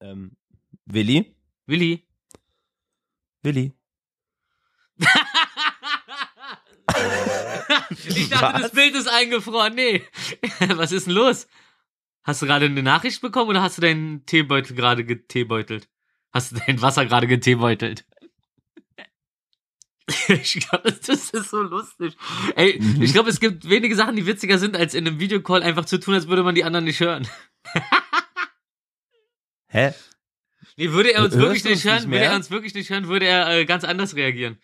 Ähm, Willi? Willi. Willi? ich dachte, Was? das Bild ist eingefroren. Nee. Was ist denn los? Hast du gerade eine Nachricht bekommen oder hast du deinen Teebeutel gerade geteebeutelt? Hast du dein Wasser gerade geteebeutelt? Ich glaube, das ist so lustig. Ey, Mhm. ich glaube, es gibt wenige Sachen, die witziger sind, als in einem Videocall einfach zu tun, als würde man die anderen nicht hören. Hä? Nee, würde er uns Hörst wirklich nicht hören, nicht würde er uns wirklich nicht hören, würde er äh, ganz anders reagieren.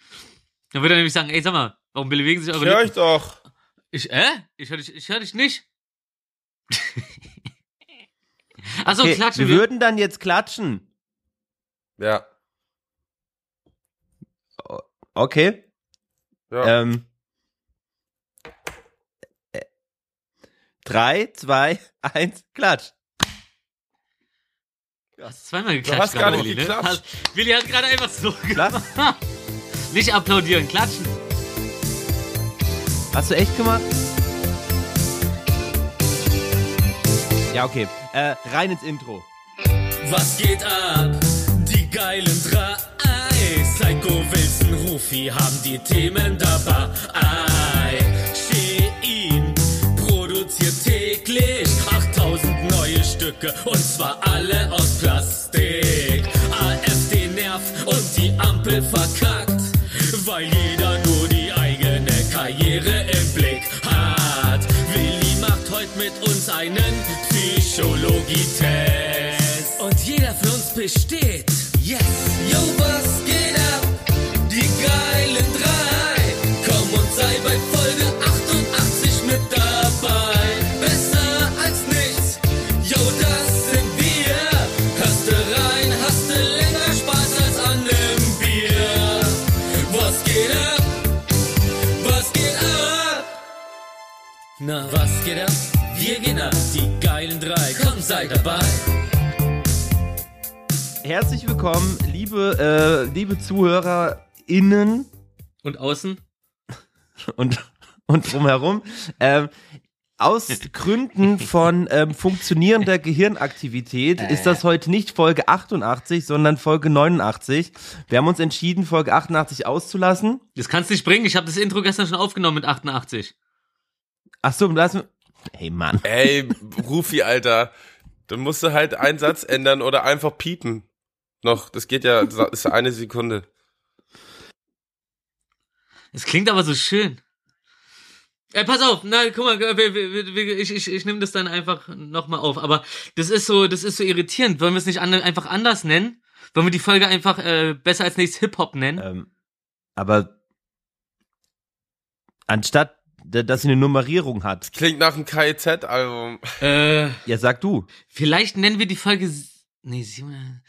Dann würde er nämlich sagen, ey, sag mal, warum bewegen sich Ich eure höre Lippen? euch doch. Ich, äh? Ich höre dich, ich hör dich nicht. Achso, Okay, klatschen wir wir. würden dann jetzt klatschen. Ja. Okay. ja. Ähm. Äh, Drei, zwei, eins, klatsch. Du hast zweimal geklatscht. hast gar gerade, nicht Willi, ne? geklatscht. Hast- Willi hat gerade einfach so Klatsch. Nicht applaudieren, klatschen. Hast du echt gemacht? Ja, okay. Äh, rein ins Intro. Was geht ab? Die geilen drei. Psycho, Wilson, Rufi haben die Themen dabei. Shein produziert täglich 8000 neue Stücke und zwar alle aus Plastik. AfD nervt und die Ampel verkackt, weil jeder nur die eigene Karriere im Blick hat. Willi macht heute mit uns einen Psychologietest. Und jeder für uns besteht. Yes! Herzlich willkommen, liebe, äh, liebe ZuhörerInnen Und außen? und, und drumherum. Ähm, aus Gründen von ähm, funktionierender Gehirnaktivität ist das heute nicht Folge 88, sondern Folge 89. Wir haben uns entschieden, Folge 88 auszulassen. Das kannst du nicht bringen. Ich habe das Intro gestern schon aufgenommen mit 88. Ach so, lassen Hey Mann. Ey, Rufi, Alter. Dann musst du halt einen Satz ändern oder einfach piepen. Noch, das geht ja, das ist eine Sekunde. Es klingt aber so schön. Ey, pass auf, nein, guck mal, ich, ich, ich nehme das dann einfach nochmal auf. Aber das ist so, das ist so irritierend. Wollen wir es nicht an, einfach anders nennen? Wollen wir die Folge einfach äh, besser als nächstes Hip-Hop nennen? Ähm, aber anstatt, dass sie eine Nummerierung hat. Klingt nach einem KIZ-Album. Äh, Ja, sag du. vielleicht nennen wir die Folge. Nee, sieben.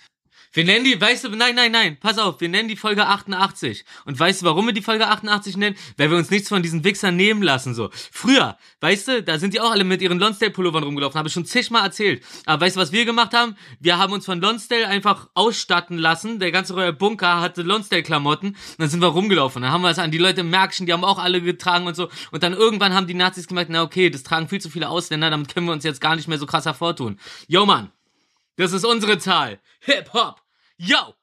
Wir nennen die, weißt du, nein, nein, nein, pass auf, wir nennen die Folge 88. Und weißt du, warum wir die Folge 88 nennen? Weil wir uns nichts von diesen Wichsern nehmen lassen, so. Früher, weißt du, da sind die auch alle mit ihren Lonsdale-Pullovern rumgelaufen, habe ich schon zigmal erzählt. Aber weißt du, was wir gemacht haben? Wir haben uns von Lonsdale einfach ausstatten lassen. Der ganze neue Bunker hatte Lonsdale-Klamotten. Und dann sind wir rumgelaufen. Dann haben wir es an die Leute im Märkchen, die haben auch alle getragen und so. Und dann irgendwann haben die Nazis gemerkt, na okay, das tragen viel zu viele Ausländer, damit können wir uns jetzt gar nicht mehr so krass hervortun. Yo, Mann. Das ist unsere Zahl. Hip-Hop. Yo.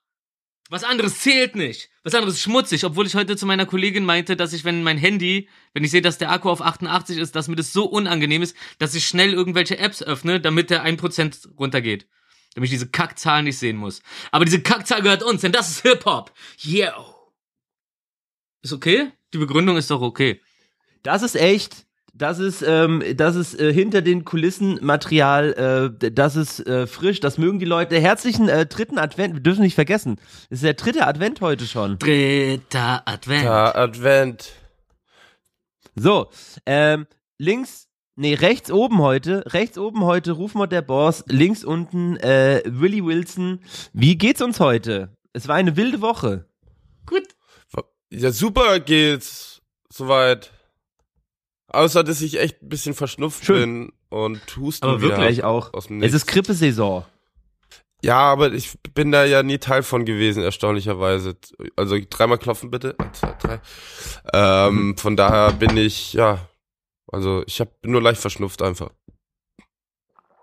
Was anderes zählt nicht. Was anderes ist schmutzig, obwohl ich heute zu meiner Kollegin meinte, dass ich, wenn mein Handy, wenn ich sehe, dass der Akku auf 88 ist, dass mir das so unangenehm ist, dass ich schnell irgendwelche Apps öffne, damit der 1% runtergeht. Damit ich diese Kackzahl nicht sehen muss. Aber diese Kackzahl gehört uns, denn das ist Hip-Hop. Yo. Ist okay? Die Begründung ist doch okay. Das ist echt. Das ist, ähm, das ist äh, hinter den Kulissen Material, äh, das ist äh, frisch, das mögen die Leute. Herzlichen äh, dritten Advent, wir dürfen nicht vergessen. Es ist der dritte Advent heute schon. Dritter Advent. Ja, Advent. So, ähm, links, nee, rechts oben heute, rechts oben heute Rufmord der Boss, links unten äh, Willy Wilson. Wie geht's uns heute? Es war eine wilde Woche. Gut. Ja, super geht's. Soweit. Außer, dass ich echt ein bisschen verschnupft Schön. bin und husten Aber Wirklich auch. aus dem Es ist Grippesaison. Ja, aber ich bin da ja nie Teil von gewesen, erstaunlicherweise. Also dreimal klopfen bitte. Eins, zwei, drei. Ähm, von daher bin ich, ja, also ich hab, bin nur leicht verschnupft einfach.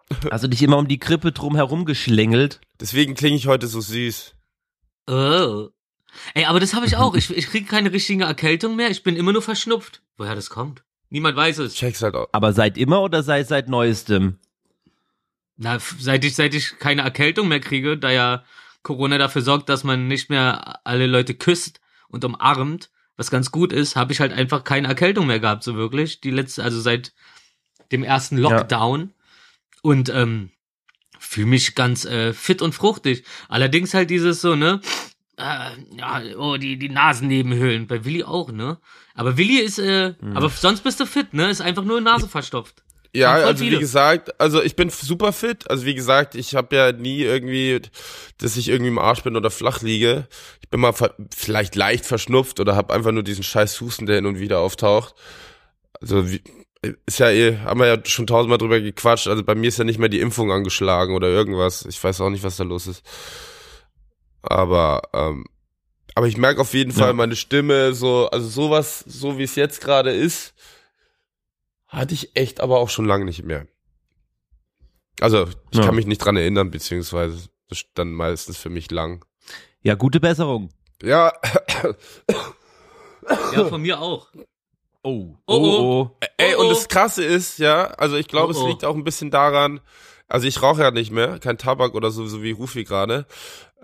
Du dich immer um die Krippe drum herum geschlängelt? Deswegen klinge ich heute so süß. Oh. Ey, aber das habe ich auch. Ich, ich kriege keine richtige Erkältung mehr. Ich bin immer nur verschnupft. Woher das kommt? Niemand weiß es. Check's halt auch. Aber seit immer oder seit seit neuestem? Na, seit ich, seit ich keine Erkältung mehr kriege, da ja Corona dafür sorgt, dass man nicht mehr alle Leute küsst und umarmt, was ganz gut ist, habe ich halt einfach keine Erkältung mehr gehabt, so wirklich. Die letzte, also seit dem ersten Lockdown. Und ähm, fühle mich ganz äh, fit und fruchtig. Allerdings halt dieses so, ne? Äh, ja, oh, die, die Nasennebenhöhlen. Bei Willi auch, ne? Aber Willi ist, äh, aber sonst bist du fit, ne? Ist einfach nur Nase verstopft. Ja, also wie gesagt, also ich bin super fit. Also wie gesagt, ich habe ja nie irgendwie, dass ich irgendwie im Arsch bin oder flach liege. Ich bin mal vielleicht leicht verschnupft oder habe einfach nur diesen scheiß Husten, der hin und wieder auftaucht. Also wie, ist ja eh, haben wir ja schon tausendmal drüber gequatscht. Also bei mir ist ja nicht mehr die Impfung angeschlagen oder irgendwas. Ich weiß auch nicht, was da los ist. Aber ähm, aber ich merke auf jeden Ja. Fall meine Stimme so, also sowas, so wie es jetzt gerade ist, hatte ich echt aber auch schon lange nicht mehr. Also, ich Ja. kann mich nicht dran erinnern, beziehungsweise das ist dann meistens für mich lang. Ja, gute Besserung. Ja, Ja, von mir auch. Oh, Oh, oh. ey, Oh, und oh. das Krasse ist, ja, also ich glaube, Oh, es oh. liegt auch ein bisschen daran, also ich rauche ja nicht mehr, kein Tabak oder so, so wie Rufi gerade.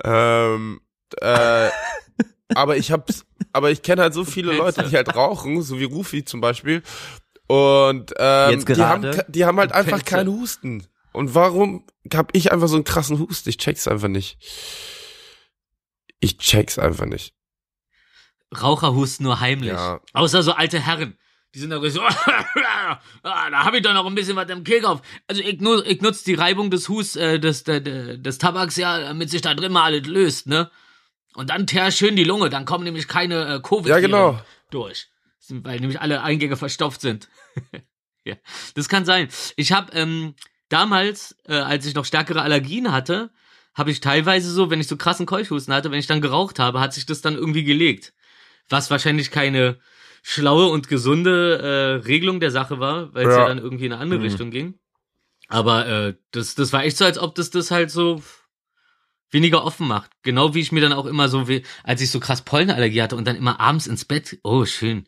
Ähm, äh, aber ich hab's, aber ich kenne halt so viele. Leute, die halt rauchen, so wie Rufi zum Beispiel. Und ähm, Jetzt die, haben, die haben halt einfach keinen Husten. Und warum hab ich einfach so einen krassen Husten? Ich check's einfach nicht. Ich check's einfach nicht. Raucher husten nur heimlich. Ja. Außer so alte Herren. Die sind da so, ah, da habe ich doch noch ein bisschen was im Kehlkopf. Also ich, nu, ich nutze die Reibung des Hus, äh, des, des, des Tabaks ja, damit sich da drin mal alles löst, ne? Und dann teer schön die Lunge, dann kommen nämlich keine äh, covid Ja, genau. durch. Weil nämlich alle Eingänge verstopft sind. ja, das kann sein. Ich habe ähm, damals, äh, als ich noch stärkere Allergien hatte, habe ich teilweise so, wenn ich so krassen Keuchhusten hatte, wenn ich dann geraucht habe, hat sich das dann irgendwie gelegt. Was wahrscheinlich keine schlaue und gesunde äh, Regelung der Sache war, weil es ja. Ja. dann irgendwie in eine andere Mhm. Richtung ging. Aber äh, das, das war echt so, als ob das das halt so weniger offen macht. Genau wie ich mir dann auch immer so, wie, als ich so krass Pollenallergie hatte und dann immer abends ins Bett, oh schön,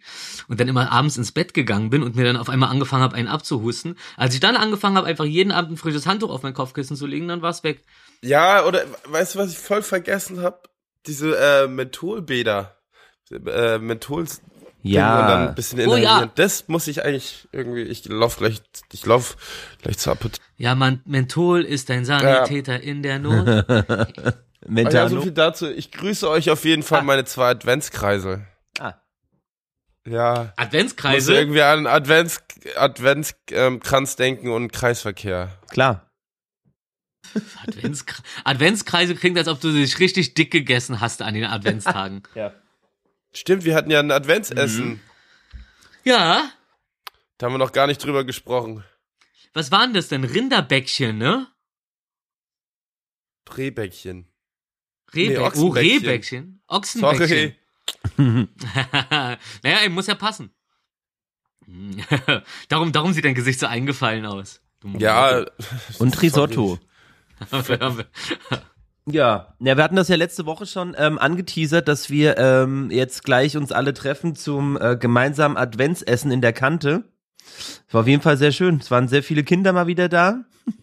und dann immer abends ins Bett gegangen bin und mir dann auf einmal angefangen habe, einen abzuhusten. Als ich dann angefangen habe, einfach jeden Abend ein frisches Handtuch auf mein Kopfkissen zu legen, dann war's weg. Ja, oder weißt du, was ich voll vergessen habe? Diese äh, Mentholbäder. Äh, Menthol und dann Ja, ein bisschen Oh, ja. Das muss ich eigentlich irgendwie, ich lauf gleich, ich lauf gleich zur Apotheke. Ja, man, Menthol ist ein Sanitäter in der Not. Ah, ja, so viel dazu. Ich grüße euch auf jeden Fall Ah. meine zwei Adventskreisel. Ah. Ja. Muss Adventskreise. irgendwie an Advents, Adventskranz Kranz denken und Kreisverkehr. Klar. Adventskre Adventskreise klingt, als ob du dich richtig dick gegessen hast an den Adventstagen. Ja. Stimmt, wir hatten ja ein Adventsessen. ja. Da haben wir noch gar nicht drüber gesprochen. Was waren das denn? Rinderbäckchen, ne? Rehbäckchen. Rehbäck oh, Ochsenbäckchen. Rehbäckchen. Ochsenbäckchen. Sorry. naja, ihm muss ja passen. darum, darum sieht dein Gesicht so eingefallen aus. Ja. Und Risotto. Ja, ja, wir hatten das ja letzte Woche schon ähm, angeteasert, dass wir ähm, jetzt gleich uns alle treffen zum äh, gemeinsamen Adventsessen in der Kante. War auf jeden Fall sehr schön. Es waren sehr viele Kinder mal wieder da.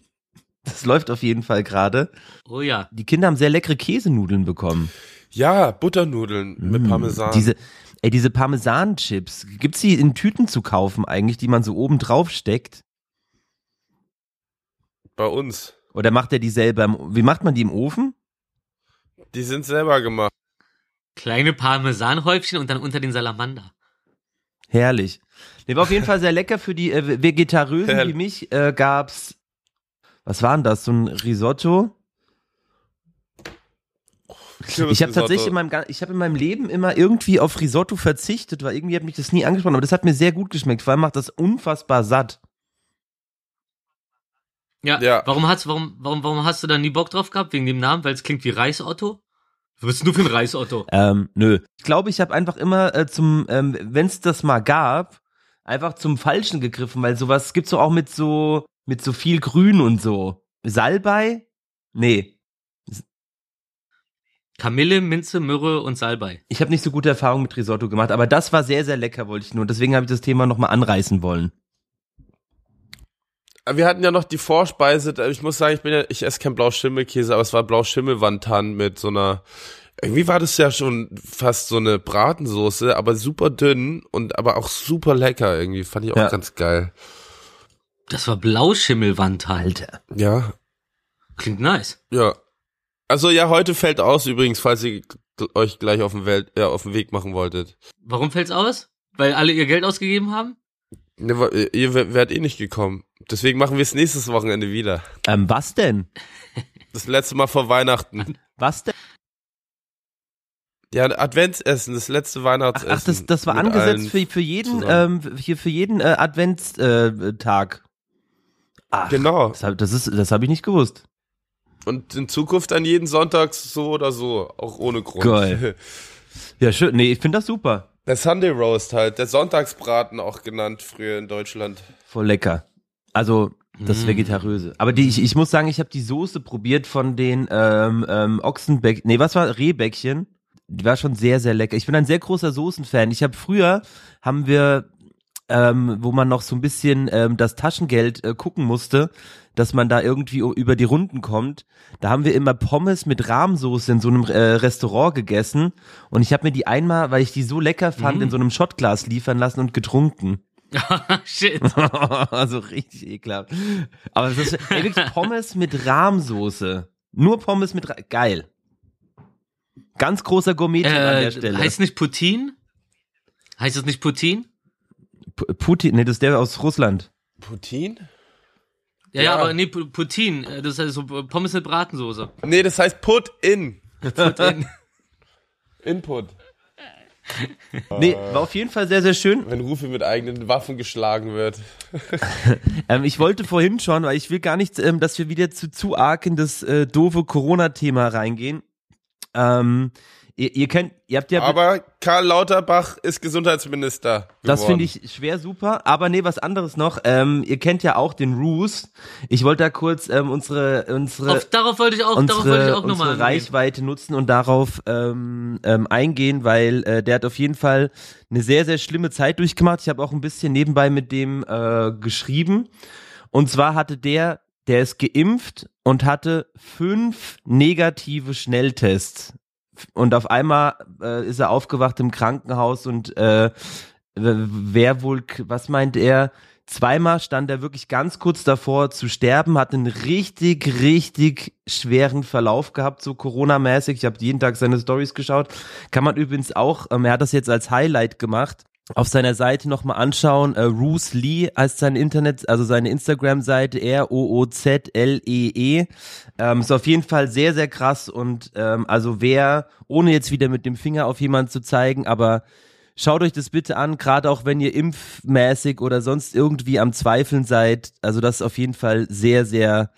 Das läuft auf jeden Fall gerade. oh ja. Die Kinder haben sehr leckere Käsenudeln bekommen. Ja, Butternudeln mit Mm, Parmesan. Diese, ey, diese Parmesan-Chips, gibt's die in Tüten zu kaufen eigentlich, die man so oben drauf steckt? bei uns. Oder macht er die selber? Im, wie macht man die im Ofen? Die sind selber gemacht. Kleine Parmesanhäufchen und dann unter den Salamander. Herrlich. Nee, war auf jeden Fall sehr lecker für die äh, Vegetarösen wie mich. Äh, gab's, was war denn das? So ein Risotto? Ich habe tatsächlich in meinem, ich habe in meinem Leben immer irgendwie auf Risotto verzichtet, weil irgendwie hat mich das nie angesprochen, aber das hat mir sehr gut geschmeckt. Vor allem macht das unfassbar satt. Ja. Ja. Warum hast, warum, warum, warum hast du da nie Bock drauf gehabt? Wegen dem Namen? Weil es klingt wie Reisotto? Was bist du für ein Reisotto? Ähm, nö. Ich glaube, ich habe einfach immer äh, zum, ähm, wenn es das mal gab, einfach zum Falschen gegriffen, weil sowas gibt's so auch mit so Mit so viel Grün und so. Salbei? Nee. Kamille, Minze, Myrrhe und Salbei. Ich habe nicht so gute Erfahrungen mit Risotto gemacht, aber das war sehr, sehr lecker, wollte ich nur. Deswegen habe ich das Thema nochmal anreißen wollen. Wir hatten ja noch die Vorspeise. Ich muss sagen, ich bin ja, ich esse kein Blauschimmelkäse, aber es war Blauschimmelwantan mit so einer. Irgendwie war das ja schon fast so eine Bratensoße, aber super dünn und aber auch super lecker irgendwie. Fand ich auch Ja. ganz geil. Das war Blauschimmelwand halt. Alter. Ja, Klingt nice. ja. Also ja, heute fällt aus übrigens, falls ihr euch gleich auf den, Welt, ja, auf den Weg machen wolltet. Warum fällt's aus? Weil alle ihr Geld ausgegeben haben? Ne, ihr wärt eh nicht gekommen. Deswegen machen wir es nächstes Wochenende wieder. Ähm, was denn? Das letzte Mal vor Weihnachten. Was denn? Ja, Adventsessen, das letzte Ach, Weihnachtsessen. ach das, das war angesetzt für, für jeden, ähm, hier für jeden äh, Adventstag. Tag. Ach, Genau. Das, hab- das ist, das habe ich nicht gewusst. Und in Zukunft dann jeden Sonntag so oder so, auch ohne Grund. Geil. Ja, schön. Nee, ich finde das super. Der Sunday Roast halt, der Sonntagsbraten auch genannt früher in Deutschland. Voll lecker. Also das Mm. Vegetaröse. Aber die, ich, ich muss sagen, ich habe die Soße probiert von den ähm, ähm, Ochsenbäck. Nee, was war Rehbäckchen? Die war schon sehr, sehr lecker. Ich bin ein sehr großer Soßenfan. Ich habe früher haben wir, ähm, wo man noch so ein bisschen ähm, das Taschengeld äh, gucken musste, dass man da irgendwie über die Runden kommt. Da haben wir immer Pommes mit Rahmsoße in so einem äh, Restaurant gegessen. Und ich habe mir die einmal, weil ich die so lecker fand, Mm. in so einem Shotglas liefern lassen und getrunken. Shit. also richtig ekelhaft. Aber das ist ey, wirklich Pommes mit Rahmsoße. Nur Pommes mit Ra geil. Ganz großer Gourmet an der Äh, Stelle. heißt nicht Putin? Heißt es nicht Putin? Putin, nee, das ist der aus Russland. Putin? Ja, ja, Ja. aber nee, Pu- Putin. äh, Das heißt so Pommes mit Bratensoße. Nee, das heißt Put in. Putin. Input. Nee, war auf jeden Fall sehr, sehr schön. Wenn Rufi mit eigenen Waffen geschlagen wird. Ähm, ich wollte vorhin schon, weil ich will gar nicht, ähm, dass wir wieder zu, zu arg in das äh, doofe Corona-Thema reingehen. Ähm, ihr, ihr kennt, ihr habt ja Aber Karl Lauterbach ist Gesundheitsminister. Das geworden. finde ich schwer super. Aber nee, was anderes noch. Ähm, ihr kennt ja auch den Roos. Ich wollte da kurz ähm, unsere unsere Auf, darauf wollte ich auch, darauf wollte ich unsere, auch nochmal unsere Reichweite nutzen und darauf ähm, ähm, eingehen, weil äh, der hat auf jeden Fall eine sehr, sehr schlimme Zeit durchgemacht. Ich habe auch ein bisschen nebenbei mit dem äh, geschrieben. Und zwar hatte der, der ist geimpft und hatte fünf negative Schnelltests. Und auf einmal äh, ist er aufgewacht im Krankenhaus und äh, wer wohl, was meint er? Zweimal stand er wirklich ganz kurz davor zu sterben, hat einen richtig, richtig schweren Verlauf gehabt, so Corona-mäßig. Ich habe jeden Tag seine Stories geschaut. Kann man übrigens auch, ähm, er hat das jetzt als Highlight gemacht, auf seiner Seite nochmal anschauen. Äh, Bruce Lee heißt sein Internet, also seine Instagram-Seite, R-O-O-Z-L-E-E. Ähm, ist auf jeden Fall sehr, sehr krass und ähm, also wer, ohne jetzt wieder mit dem Finger auf jemanden zu zeigen, aber Schaut euch das bitte an, gerade auch wenn ihr impfmäßig oder sonst irgendwie am Zweifeln seid. Also das ist auf jeden Fall sehr, sehr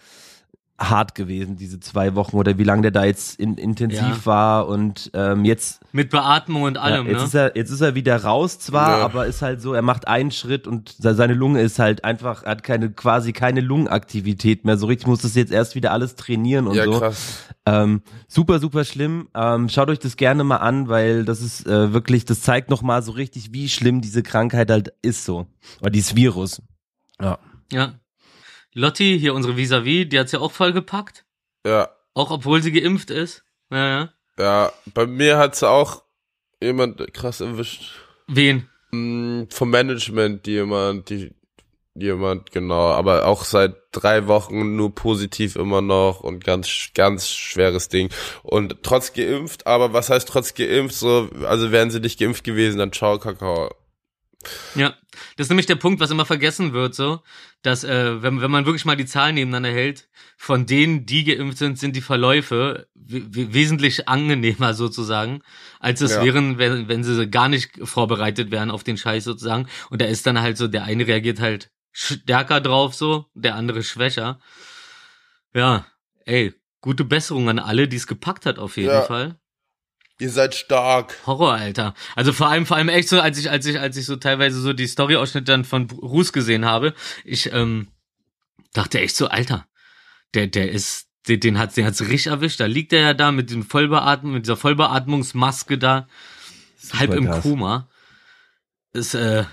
hart gewesen, diese zwei Wochen oder wie lange der da jetzt in, intensiv Ja. war und ähm, jetzt, Mit Beatmung und allem, ja, jetzt, ne? ist er, jetzt ist er wieder raus zwar, Ja. aber ist halt so, er macht einen Schritt und se- seine Lunge ist halt einfach, er hat keine, quasi keine Lungenaktivität mehr. So richtig muss das jetzt erst wieder alles trainieren und Ja, so. krass. Ähm, super, super schlimm. Ähm, schaut euch das gerne mal an, weil das ist äh, wirklich, das zeigt nochmal so richtig, wie schlimm diese Krankheit halt ist so. Oder dieses Virus. Ja. Ja. Lotti, hier unsere Vis-a-vis, die hat's ja auch vollgepackt. Ja. Auch obwohl sie geimpft ist. Ja, ja. Ja, bei mir hat's auch jemand krass erwischt. Wen? Mm, Vom Management jemand, die, jemand, genau, aber auch seit drei Wochen nur positiv immer noch und ganz, ganz schweres Ding. Und trotz geimpft, aber was heißt trotz geimpft? So, also wären sie nicht geimpft gewesen, dann ciao, Kakao. Ja, das ist nämlich der Punkt, was immer vergessen wird, so, dass äh, wenn, wenn man wirklich mal die Zahlen nebeneinander hält, von denen, die geimpft sind, sind die Verläufe we we wesentlich angenehmer sozusagen, als es Ja. wären, wenn, wenn sie gar nicht vorbereitet wären auf den Scheiß sozusagen. Und da ist dann halt so, der eine reagiert halt stärker drauf so, der andere schwächer. Ja, ey, gute Besserung an alle, die es gepackt hat auf jeden Ja. Fall. Ihr seid stark. Horror, Alter. Also vor allem, vor allem echt so, als ich, als ich, als ich so teilweise so die Story-Ausschnitte dann von Ruß gesehen habe, ich, ähm, dachte echt so, Alter, der, der ist, den, den hat, den hat's richtig erwischt. Da liegt er ja da mit dem Vollbeatmen, mit dieser Vollbeatmungsmaske da, halb im krass. Koma. Es äh,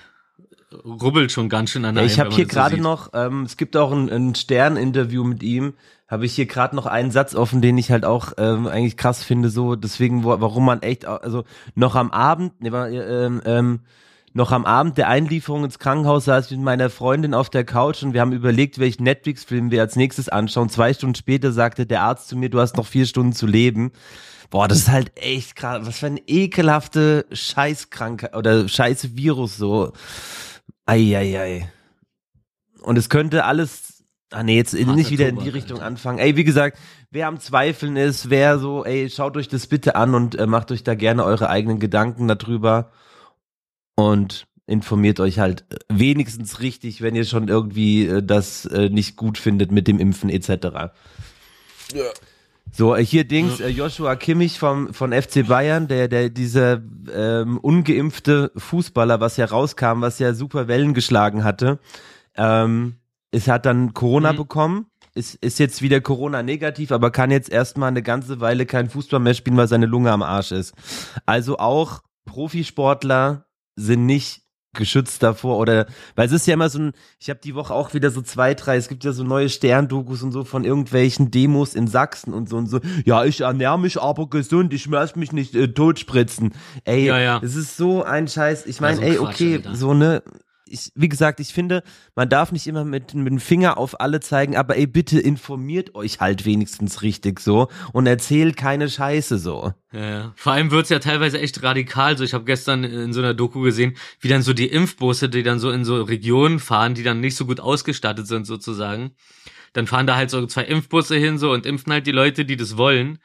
rubbelt schon ganz schön an Ja, einem, ich habe hier so gerade noch, ähm, es gibt auch ein, ein Stern-Interview mit ihm, habe ich hier gerade noch einen Satz offen, den ich halt auch ähm, eigentlich krass finde, so deswegen, wo, warum man echt, also noch am Abend, ne, ähm, ähm, noch am Abend der Einlieferung ins Krankenhaus saß ich mit meiner Freundin auf der Couch und wir haben überlegt, welchen Netflix-Film wir als nächstes anschauen. Zwei Stunden später sagte der Arzt zu mir, du hast noch vier Stunden zu leben. Boah, das ist halt echt krass. Was für eine ekelhafte Scheißkrankheit oder scheiße Virus so. Eieiei. Und es könnte alles, ah nee, jetzt Harter nicht wieder in die Tobak, Richtung Alter. anfangen. Ey, wie gesagt, wer am Zweifeln ist, wer so, ey, schaut euch das bitte an und äh, macht euch da gerne eure eigenen Gedanken darüber und informiert euch halt äh, wenigstens richtig, wenn ihr schon irgendwie äh, das äh, nicht gut findet mit dem Impfen etc. Ja. So, äh, hier Dings, äh, Joshua Kimmich vom, von FC Bayern, der, der, dieser ähm, ungeimpfte Fußballer, was ja rauskam, was ja super Wellen geschlagen hatte, ähm, es hat dann Corona Mhm. bekommen, ist, ist jetzt wieder Corona negativ, aber kann jetzt erstmal eine ganze Weile kein Fußball mehr spielen, weil seine Lunge am Arsch ist. Also auch Profisportler sind nicht geschützt davor oder weil es ist ja immer so ein ich habe die Woche auch wieder so zwei drei es gibt ja so neue Sterndokus und so von irgendwelchen Demos in Sachsen und so und so ja ich ernähre mich aber gesund ich muss mich nicht äh, totspritzen ey Ja, ja. es ist so ein Scheiß ich meine so ein ey Quatsch, okay Alter. so ne ich, wie gesagt, ich finde, man darf nicht immer mit, mit dem Finger auf alle zeigen, aber ey, bitte informiert euch halt wenigstens richtig so und erzählt keine Scheiße so. Ja. Vor allem wird's ja teilweise echt radikal. So, ich habe gestern in so einer Doku gesehen, wie dann so die Impfbusse, die dann so in so Regionen fahren, die dann nicht so gut ausgestattet sind sozusagen. Dann fahren da halt so zwei Impfbusse hin so und impfen halt die Leute, die das wollen.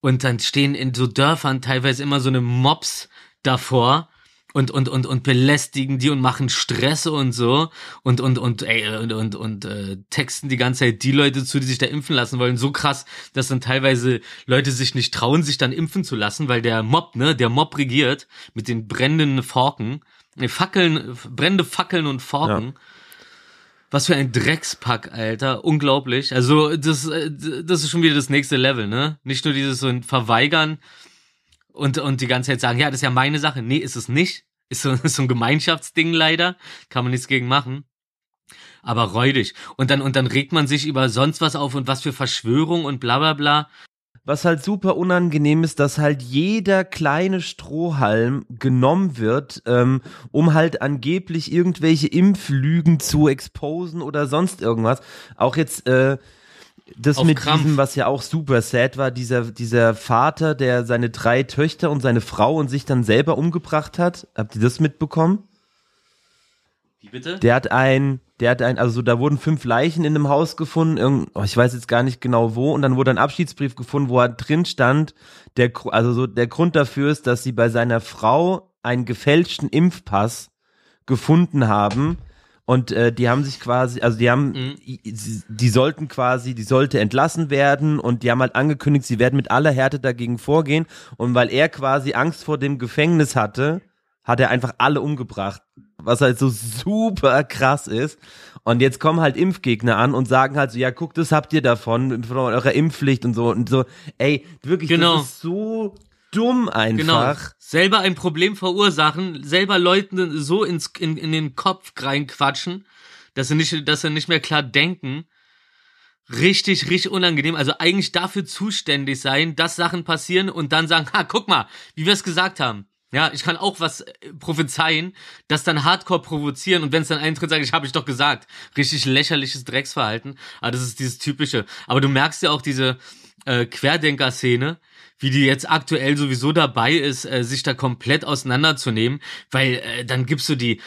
Und dann stehen in so Dörfern teilweise immer so eine Mobs davor und und und und belästigen die und machen Stress und so und und und ey, und und und äh, texten die ganze Zeit die Leute zu, die sich da impfen lassen wollen, so krass, dass dann teilweise Leute sich nicht trauen, sich dann impfen zu lassen, weil der Mob, ne, der Mob regiert mit den brennenden Forken, ne, Fackeln, brennende Fackeln und Forken. Was für ein Dreckspack, Alter. Unglaublich. Also, das, äh, das ist schon wieder das nächste Level, ne? Nicht nur dieses so ein Verweigern und, und die ganze Zeit sagen, ja, das ist ja meine Sache. Nee, ist es nicht. Ist so, ist so ein Gemeinschaftsding leider. Kann man nichts gegen machen. Aber räudig. Und dann, und dann regt man sich über sonst was auf und was für Verschwörung und bla bla bla. Was halt super unangenehm ist, dass halt jeder kleine Strohhalm genommen wird, ähm, um halt angeblich irgendwelche Impflügen zu exposen oder sonst irgendwas. Auch jetzt äh, das Auf mit Krampf. diesem, was ja auch super sad war, dieser, dieser Vater, der seine drei Töchter und seine Frau und sich dann selber umgebracht hat. Habt ihr das mitbekommen? Wie bitte? Der hat ein, der hat ein, also da wurden fünf Leichen in einem Haus gefunden, irgend, oh, ich weiß jetzt gar nicht genau wo, und dann wurde ein Abschiedsbrief gefunden, wo er drin stand, der, also so, der Grund dafür ist, dass sie bei seiner Frau einen gefälschten Impfpass gefunden haben. Und äh, die haben sich quasi, also die haben, Mhm. sie- die sollten quasi, die sollte entlassen werden und die haben halt angekündigt, sie werden mit aller Härte dagegen vorgehen. Und weil er quasi Angst vor dem Gefängnis hatte, hat er einfach alle umgebracht. Was halt so super krass ist. Und jetzt kommen halt Impfgegner an und sagen halt so, ja, guck, das habt ihr davon, von eurer Impfpflicht und so. Und so, ey, wirklich, Genau. das ist so dumm Genau. einfach. Selber ein Problem verursachen, selber Leuten so ins, in, in den Kopf reinquatschen, dass sie nicht, dass sie nicht mehr klar denken. Richtig, richtig unangenehm. Also eigentlich dafür zuständig sein, dass Sachen passieren und dann sagen, ha, guck mal, wie wir es gesagt haben. Ja, ich kann auch was äh, prophezeien, das dann hardcore provozieren und wenn es dann eintritt, sage ich, habe ich doch gesagt. Richtig lächerliches Drecksverhalten. Aber das ist dieses typische. Aber du merkst ja auch diese äh, Querdenker-Szene, wie die jetzt aktuell sowieso dabei ist, äh, sich da komplett auseinanderzunehmen, weil äh, dann gibst du die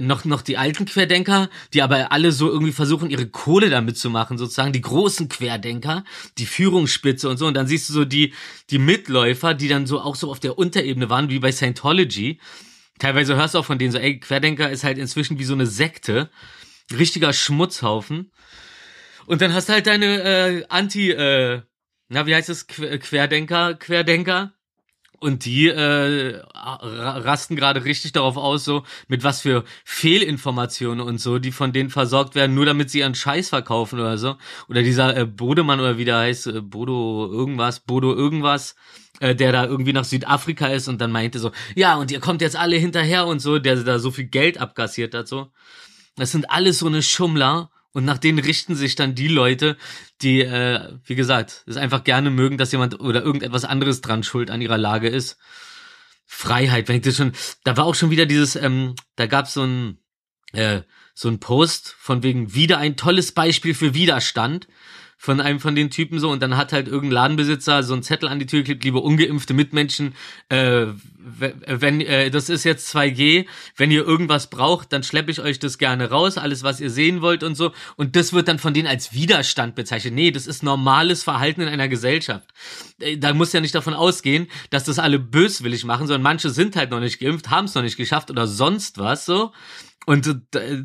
noch noch die alten Querdenker, die aber alle so irgendwie versuchen ihre Kohle damit zu machen, sozusagen die großen Querdenker, die Führungsspitze und so und dann siehst du so die die Mitläufer, die dann so auch so auf der Unterebene waren, wie bei Scientology. Teilweise hörst du auch von denen so, ey, Querdenker ist halt inzwischen wie so eine Sekte, richtiger Schmutzhaufen. Und dann hast du halt deine äh, Anti äh, na, wie heißt es? Que- Querdenker, Querdenker. Und die äh, ra- rasten gerade richtig darauf aus, so mit was für Fehlinformationen und so, die von denen versorgt werden, nur damit sie ihren Scheiß verkaufen oder so. Oder dieser äh, Bodemann oder wie der heißt, äh, Bodo irgendwas, Bodo irgendwas, äh, der da irgendwie nach Südafrika ist und dann meinte so, ja, und ihr kommt jetzt alle hinterher und so, der da so viel Geld abkassiert hat, so. Das sind alles so eine Schummler und nach denen richten sich dann die Leute, die, äh, wie gesagt, es einfach gerne mögen, dass jemand oder irgendetwas anderes dran schuld an ihrer Lage ist. Freiheit, wenn ich das schon, da war auch schon wieder dieses, ähm, da gab's so ein, äh, so ein Post von wegen wieder ein tolles Beispiel für Widerstand von einem von den Typen so und dann hat halt irgendein Ladenbesitzer so einen Zettel an die Tür geklebt, liebe ungeimpfte Mitmenschen, äh, w- wenn äh, das ist jetzt 2G, wenn ihr irgendwas braucht, dann schleppe ich euch das gerne raus, alles was ihr sehen wollt und so und das wird dann von denen als Widerstand bezeichnet. Nee, das ist normales Verhalten in einer Gesellschaft. Äh, Da muss ja nicht davon ausgehen, dass das alle böswillig machen, sondern manche sind halt noch nicht geimpft, haben es noch nicht geschafft oder sonst was so und äh,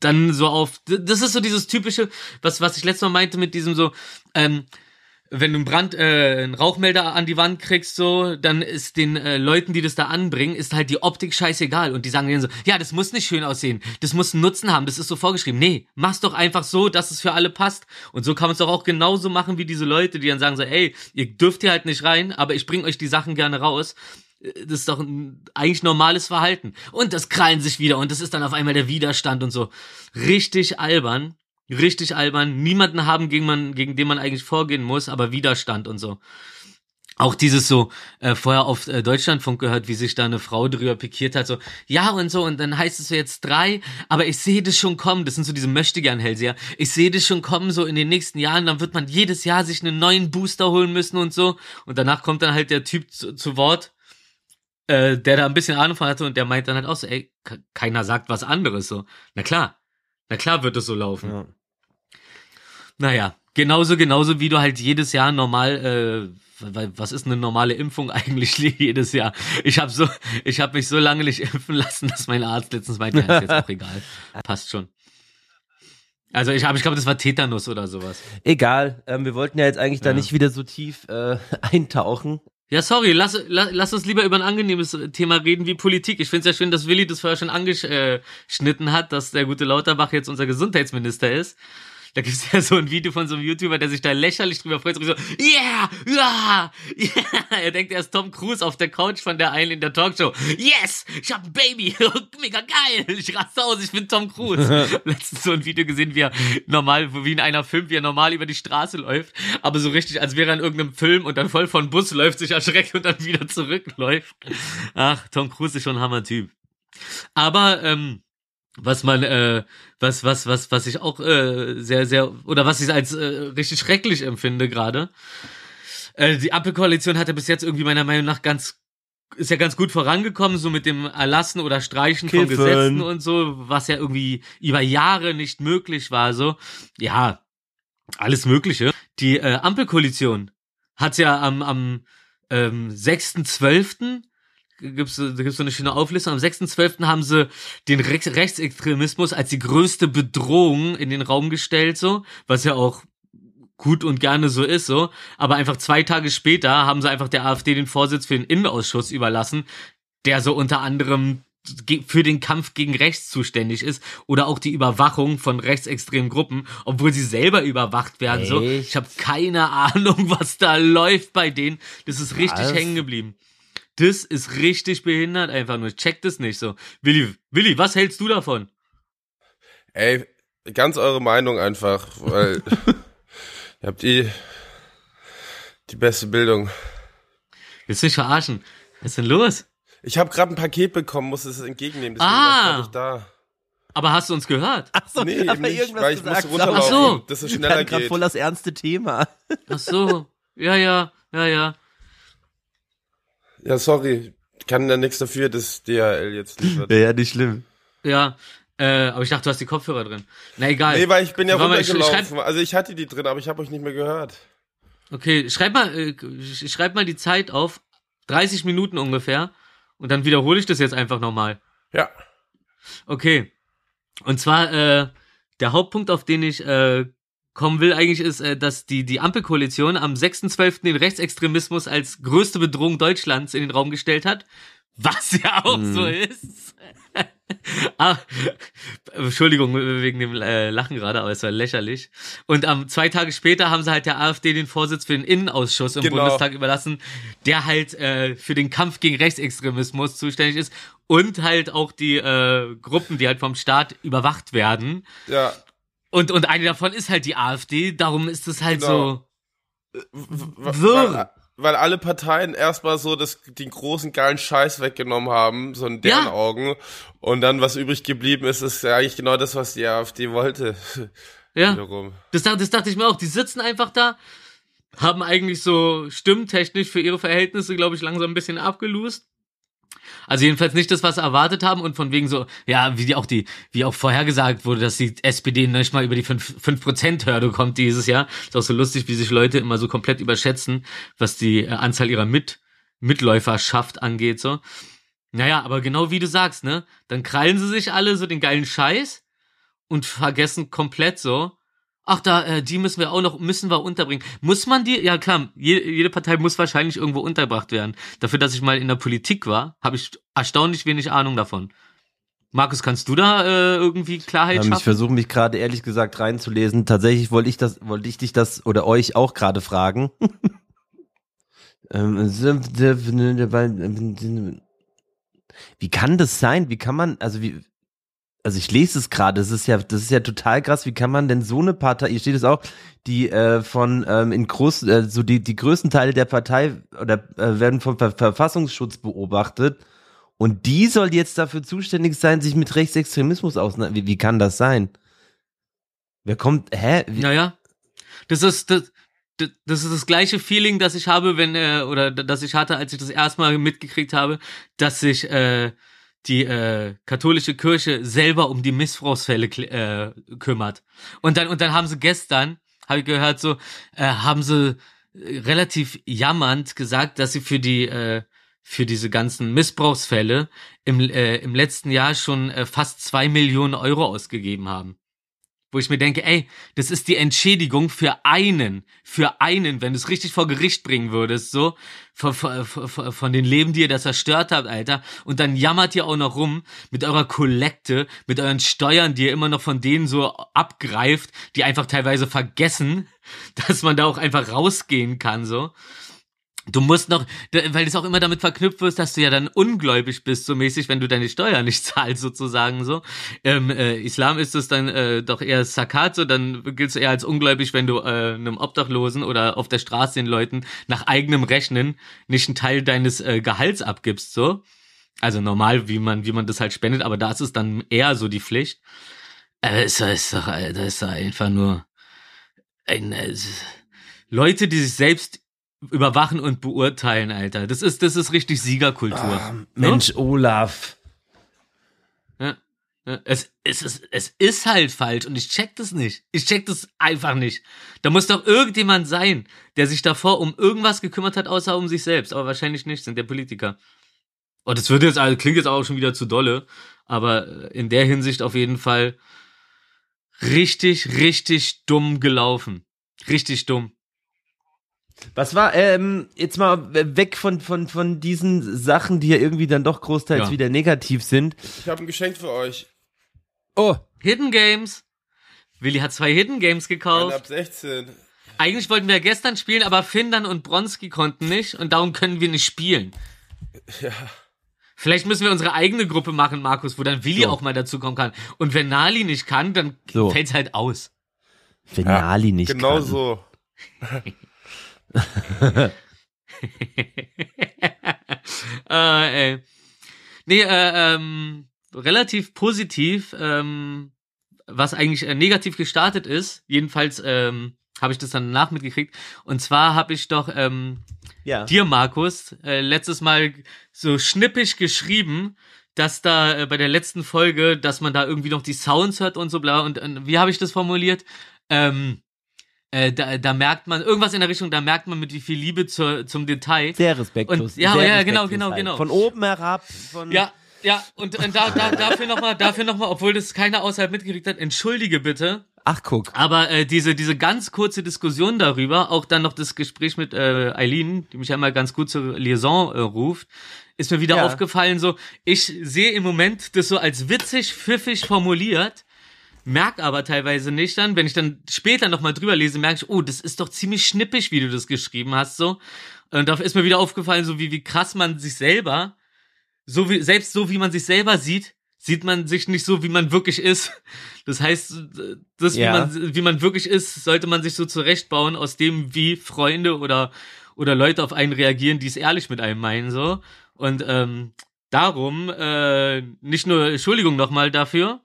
dann so auf, das ist so dieses typische, was, was ich letztes Mal meinte mit diesem so, ähm, wenn du einen Brand, äh, einen Rauchmelder an die Wand kriegst, so, dann ist den äh, Leuten, die das da anbringen, ist halt die Optik scheißegal. Und die sagen denen so, ja, das muss nicht schön aussehen, das muss einen Nutzen haben, das ist so vorgeschrieben. Nee, mach's doch einfach so, dass es für alle passt. Und so kann man es doch auch genauso machen wie diese Leute, die dann sagen so, ey, ihr dürft hier halt nicht rein, aber ich bring euch die Sachen gerne raus. Äh, Das ist doch ein eigentlich normales Verhalten. Und das krallen sich wieder und das ist dann auf einmal der Widerstand und so. Richtig albern. Richtig albern. Niemanden haben, gegen, man, gegen den man eigentlich vorgehen muss, aber Widerstand und so. Auch dieses so, äh, vorher auf äh, Deutschlandfunk gehört, wie sich da eine Frau drüber pikiert hat, so, ja und so, und dann heißt es so jetzt drei, aber ich sehe das schon kommen, das sind so diese Möchtegern-Hellseher, ich sehe das schon kommen, so in den nächsten Jahren, dann wird man jedes Jahr sich einen neuen Booster holen müssen und so, und danach kommt dann halt der Typ zu, zu Wort, äh, der da ein bisschen Ahnung von hatte, und der meint dann halt auch so, ey, ke- keiner sagt was anderes, so, na klar, na klar wird es so laufen. Ja. Naja, genauso, genauso wie du halt jedes Jahr normal, äh, was ist eine normale Impfung eigentlich jedes Jahr? Ich habe so, ich habe mich so lange nicht impfen lassen, dass mein Arzt letztens meinte, ja, ist jetzt auch egal. Passt schon. Also ich habe, ich glaube, das war Tetanus oder sowas. Egal, ähm, wir wollten ja jetzt eigentlich da Ja. nicht wieder so tief äh, eintauchen. Ja, sorry, lass, lass, lass uns lieber über ein angenehmes Thema reden wie Politik. Ich finde es ja schön, dass Willi das vorher schon angeschnitten hat, dass der gute Lauterbach jetzt unser Gesundheitsminister ist. Da gibt's ja so ein Video von so einem YouTuber, der sich da lächerlich drüber freut, so, yeah, ja, yeah. Er denkt, er ist Tom Cruise auf der Couch von der einen in der Talkshow. Yes, ich hab ein Baby, mega geil, ich raste aus, ich bin Tom Cruise. Letztens so ein Video gesehen, wie er normal, wie in einer Film, wie er normal über die Straße läuft, aber so richtig, als wäre er in irgendeinem Film und dann voll von Bus läuft, sich erschreckt und dann wieder zurückläuft. Ach, Tom Cruise ist schon ein Hammer-Typ. Aber, ähm, was man, äh, was, was, was, was ich auch äh, sehr, sehr, oder was ich als äh, richtig schrecklich empfinde gerade. Äh, die Ampelkoalition hatte bis jetzt irgendwie meiner Meinung nach ganz, ist ja ganz gut vorangekommen, so mit dem Erlassen oder Streichen von Kiffen. Gesetzen und so, was ja irgendwie über Jahre nicht möglich war, so. Ja, alles Mögliche. Die äh, Ampelkoalition hat's ja am, am ähm, 6.12 gibt's, da gibt's so eine schöne Auflistung. Am 6.12. haben sie den Rex Rechtsextremismus als die größte Bedrohung in den Raum gestellt, so, was ja auch gut und gerne so ist, so. Aber einfach zwei Tage später haben sie einfach der AfD den Vorsitz für den Innenausschuss überlassen, der so unter anderem für den Kampf gegen rechts zuständig ist oder auch die Überwachung von rechtsextremen Gruppen, obwohl sie selber überwacht werden. So, Echt? ich habe keine Ahnung, was da läuft bei denen. Das ist richtig hängen geblieben. Das ist richtig behindert einfach nur. Ich check das nicht so. Willi, Willi, was hältst du davon? Ey, ganz eure Meinung einfach, weil ihr habt eh die beste Bildung. Willst du mich verarschen? Was ist denn los? Ich habe gerade ein Paket bekommen, muss es entgegennehmen, deswegen Ah. war ich nicht da. Aber hast du uns gehört? Ach so, Nee, ja nicht, irgendwas weil ich gesagt. musste aber- runterlaufen, Ach so. dass es schneller hatten gerade geht. voll das ernste Thema. Ach so. Ja, ja, ja, ja. Ja, sorry, ich kann da nichts dafür, dass DHL jetzt liefert. Ja, ja, nicht schlimm. Ja. Äh, aber ich dachte, du hast die Kopfhörer drin. Na egal. Nee, weil ich bin ja Warte runtergelaufen. Also ich hatte die drin, aber ich habe euch nicht mehr gehört. Okay, schreib mal, äh, sch- schreib mal die Zeit auf. 30 Minuten ungefähr. Und dann wiederhole ich das jetzt einfach nochmal. Ja. Okay. Und zwar, äh, der Hauptpunkt, auf den ich äh, kommen will eigentlich ist, äh, dass die, die Ampelkoalition am 6.12. den Rechtsextremismus als größte Bedrohung Deutschlands in den Raum gestellt hat. Was ja auch so ist. ah, Entschuldigung wegen dem äh, Lachen gerade, aber es war lächerlich. Und am zwei Tage später haben sie halt der AfD den Vorsitz für den Innenausschuss im Genau. Bundestag überlassen, der halt äh, für den Kampf gegen Rechtsextremismus zuständig ist und halt auch die äh, Gruppen, die halt vom Staat überwacht werden. Ja. Und, und eine davon ist halt die AfD, darum ist es halt Genau. so. W- Wirr. Weil, alle Parteien erstmal so das, den großen geilen Scheiß weggenommen haben, so in deren Ja. Augen. Und dann, was übrig geblieben ist, ist ja eigentlich genau das, was die AfD wollte. Ja, das, das dachte ich mir auch. Die sitzen einfach da, haben eigentlich so stimmtechnisch für ihre Verhältnisse, glaube ich, langsam ein bisschen abgelust. Also jedenfalls nicht das, was sie erwartet haben und von wegen so, ja, wie die auch die, wie auch vorhergesagt wurde, dass die SPD nicht mal über die 5%, 5 Hürde kommt dieses Jahr. Ist auch so lustig, wie sich Leute immer so komplett überschätzen, was die äh, Anzahl ihrer Mit Mitläuferschaft angeht, so. Naja, aber genau wie du sagst, ne? Dann krallen sie sich alle so den geilen Scheiß und vergessen komplett so, ach da, äh, die müssen wir auch noch, müssen wir unterbringen. Muss man die? Ja klar, jede, jede Partei muss wahrscheinlich irgendwo untergebracht werden. Dafür, dass ich mal in der Politik war, habe ich erstaunlich wenig Ahnung davon. Markus, kannst du da äh, irgendwie Klarheit Ähm, ich schaffen? versuche mich gerade ehrlich gesagt reinzulesen. Tatsächlich wollte ich das, wollte ich dich das oder euch auch gerade fragen. Ähm, Wie kann das sein? Wie kann man, also wie, also ich lese es gerade, das ist ja, das ist ja total krass. Wie kann man denn so eine Partei, hier steht es auch, die äh, von ähm, in groß, äh, so die die größten Teile der Partei oder äh, werden vom Ver Verfassungsschutz beobachtet und die soll jetzt dafür zuständig sein, sich mit Rechtsextremismus auseinander. Wie, wie kann das sein? Wer kommt? Hä? Wie, Naja, das ist das, das ist das gleiche Feeling, das ich habe, wenn äh, oder das ich hatte, als ich das erstmal mitgekriegt habe, dass sich äh, die äh, katholische Kirche selber um die Missbrauchsfälle äh, kümmert. Und dann und dann haben sie gestern, habe ich gehört, so äh, haben sie äh, relativ jammernd gesagt, dass sie für die äh, für diese ganzen Missbrauchsfälle im, äh, im letzten Jahr schon äh, fast zwei Millionen Euro ausgegeben haben. Wo ich mir denke, ey, das ist die Entschädigung für einen, für einen, wenn du es richtig vor Gericht bringen würdest, so, von, von, von den Leben, die ihr da zerstört habt, Alter. Und dann jammert ihr auch noch rum mit eurer Kollekte, mit euren Steuern, die ihr immer noch von denen so abgreift, die einfach teilweise vergessen, dass man da auch einfach rausgehen kann, so. Du musst noch, weil das auch immer damit verknüpft wirst, dass du ja dann ungläubig bist, so mäßig, wenn du deine Steuer nicht zahlst, sozusagen so. Im äh, Islam ist es dann äh, doch eher Zakat, so dann giltst du eher als ungläubig, wenn du äh, einem Obdachlosen oder auf der Straße den Leuten nach eigenem Rechnen nicht einen Teil deines äh, Gehalts abgibst, so. Also normal, wie man, wie man das halt spendet, aber da ist es dann eher so die Pflicht. Äh, ist, ist doch, äh, das ist einfach nur ein, äh, Leute, die sich selbst überwachen und beurteilen, Alter. Das ist, das ist richtig Siegerkultur. Ah, Mensch, Olaf. Ja. Ja, Es, es, ist, es ist halt falsch und ich check das nicht. Ich check das einfach nicht. Da muss doch irgendjemand sein, der sich davor um irgendwas gekümmert hat, außer um sich selbst. Aber wahrscheinlich nicht, sind der Politiker. Und das wird jetzt, also klingt jetzt auch schon wieder zu dolle, aber in der Hinsicht auf jeden Fall richtig, richtig dumm gelaufen. Richtig dumm. Was war, ähm, jetzt mal weg von, von, von diesen Sachen, die ja irgendwie dann doch großteils Ja. wieder negativ sind. Ich habe ein Geschenk für euch. Oh, Hidden Games. Willi hat zwei Hidden Games gekauft. ab 16. Eigentlich wollten wir gestern spielen, aber Findern und Bronski konnten nicht und darum können wir nicht spielen. Ja. Vielleicht müssen wir unsere eigene Gruppe machen, Markus, wo dann Willi So. auch mal dazukommen kann. Und wenn Nali nicht kann, dann So. fällt's halt aus. wenn Nali nicht Genau kann. so. äh, ey. Nee, äh, ähm, relativ positiv, ähm, was eigentlich äh, negativ gestartet ist. Jedenfalls ähm, habe ich das dann nach mitgekriegt. Und zwar habe ich doch ähm, Ja. dir, Markus, äh, letztes Mal so schnippisch geschrieben, dass da äh, bei der letzten Folge, dass man da irgendwie noch die Sounds hört und so bla. Und, und wie habe ich das formuliert? Ähm, äh, da, da merkt man, irgendwas in der Richtung, da merkt man mit wie viel Liebe zur, zum Detail. Sehr respektlos. Und- ja, sehr ja, genau, genau, halt. genau. Von oben herab. Von Ja, ja, und, und da, da, dafür nochmal, dafür nochmal, obwohl das keiner außerhalb mitgekriegt hat, entschuldige bitte Ach, guck. Aber äh, diese, diese ganz kurze Diskussion darüber, auch dann noch das Gespräch mit äh, Eileen, die mich einmal ganz gut zur Liaison äh, ruft, ist mir wieder Ja. aufgefallen, so, ich sehe im Moment das so als witzig, pfiffig formuliert, merk aber teilweise nicht dann, wenn ich dann später nochmal drüber lese, merke ich, oh, das ist doch ziemlich schnippig, wie du das geschrieben hast, so. Und da ist mir wieder aufgefallen, so wie, wie krass man sich selber, so wie, selbst so wie man sich selber sieht, sieht man sich nicht so, wie man wirklich ist. Das heißt, das, Ja. wie, man, wie man wirklich ist, sollte man sich so zurechtbauen aus dem, wie Freunde oder, oder Leute auf einen reagieren, die es ehrlich mit einem meinen, so. Und ähm, darum, äh, nicht nur Entschuldigung nochmal dafür,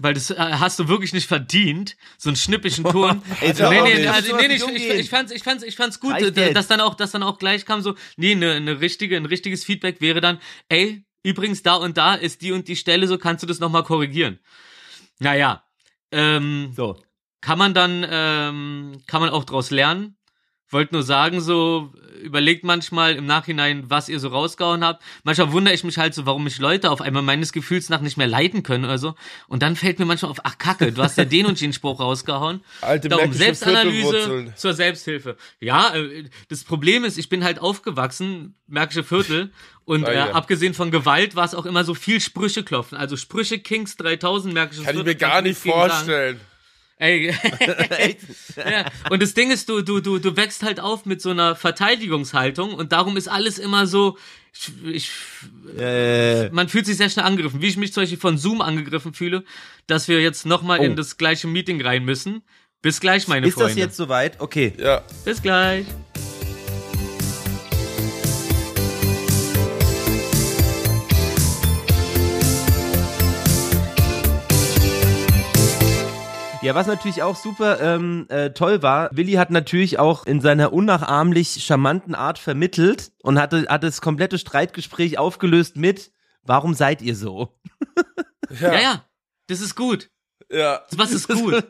weil das äh, hast du wirklich nicht verdient, so einen schnippischen Ton. Ey, so nee, nee, also, nee, nee, ich, ich, ich, fand's, ich, fand's, ich fand's gut, Reicht äh, dass dann auch, dass dann auch gleich kam so, nee, eine ne richtige, ein richtiges Feedback wäre dann, ey, übrigens da und da ist die und die Stelle, so kannst du das nochmal korrigieren. Naja, ähm, So. kann man dann, ähm, kann man auch draus lernen. Wollte nur sagen, so, überlegt manchmal im Nachhinein, was ihr so rausgehauen habt. Manchmal wundere ich mich halt so, warum mich Leute auf einmal meines Gefühls nach nicht mehr leiten können oder so. Und dann fällt mir manchmal auf, ach Kacke, du hast ja den und den Spruch rausgehauen. Alte Darum märkische Selbstanalyse zur Selbsthilfe. Ja, äh, das Problem ist, ich bin halt aufgewachsen, Märkische Viertel, und äh, abgesehen von Gewalt war es auch immer so viel Sprüche klopfen. Also Sprüche Kings 3000, Märkisches Kann ich Viertel. mir gar nicht gegen sagen. Ey, ja. Und das Ding ist, du, du, du, du wächst halt auf mit so einer Verteidigungshaltung und darum ist alles immer so, ich, ich, Äh, man fühlt sich sehr schnell angegriffen. Wie ich mich zum Beispiel von Zoom angegriffen fühle, dass wir jetzt nochmal Oh. in das gleiche Meeting rein müssen. Bis gleich, meine ist Freunde. das jetzt soweit? Okay. Ja. Bis gleich. Ja, was natürlich auch super ähm, äh, toll war, Willi hat natürlich auch in seiner unnachahmlich charmanten Art vermittelt und hatte, hat das komplette Streitgespräch aufgelöst mit Warum seid ihr so? Ja, ja. Das ist gut. Ja. Was ist gut?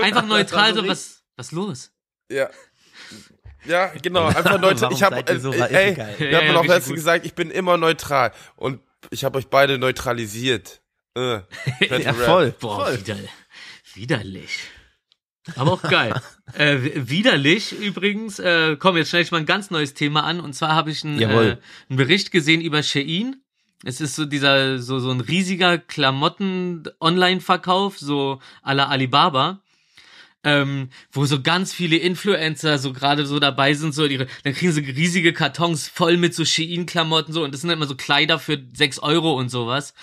Einfach neutral, Also so was, was los? Ja. Ja, genau, einfach neutral. Ich habe, so? äh, ey, geil. wir Ja, haben ja, noch richtig letztens gesagt, ich bin immer neutral und ich habe euch beide neutralisiert. Äh, Ja, voll. Boah, voll. wider, widerlich. Aber auch geil. äh, wi- widerlich übrigens, äh, komm, jetzt stelle ich mal ein ganz neues Thema an. Und zwar habe ich einen, äh, einen Bericht gesehen über Shein. Es ist so dieser, so, so ein riesiger Klamotten-Online-Verkauf, so à la Alibaba. Ähm, wo so ganz viele Influencer so gerade so dabei sind, so ihre, dann kriegen sie riesige Kartons voll mit so Shein-Klamotten so und das sind immer so Kleider für 6 Euro und sowas.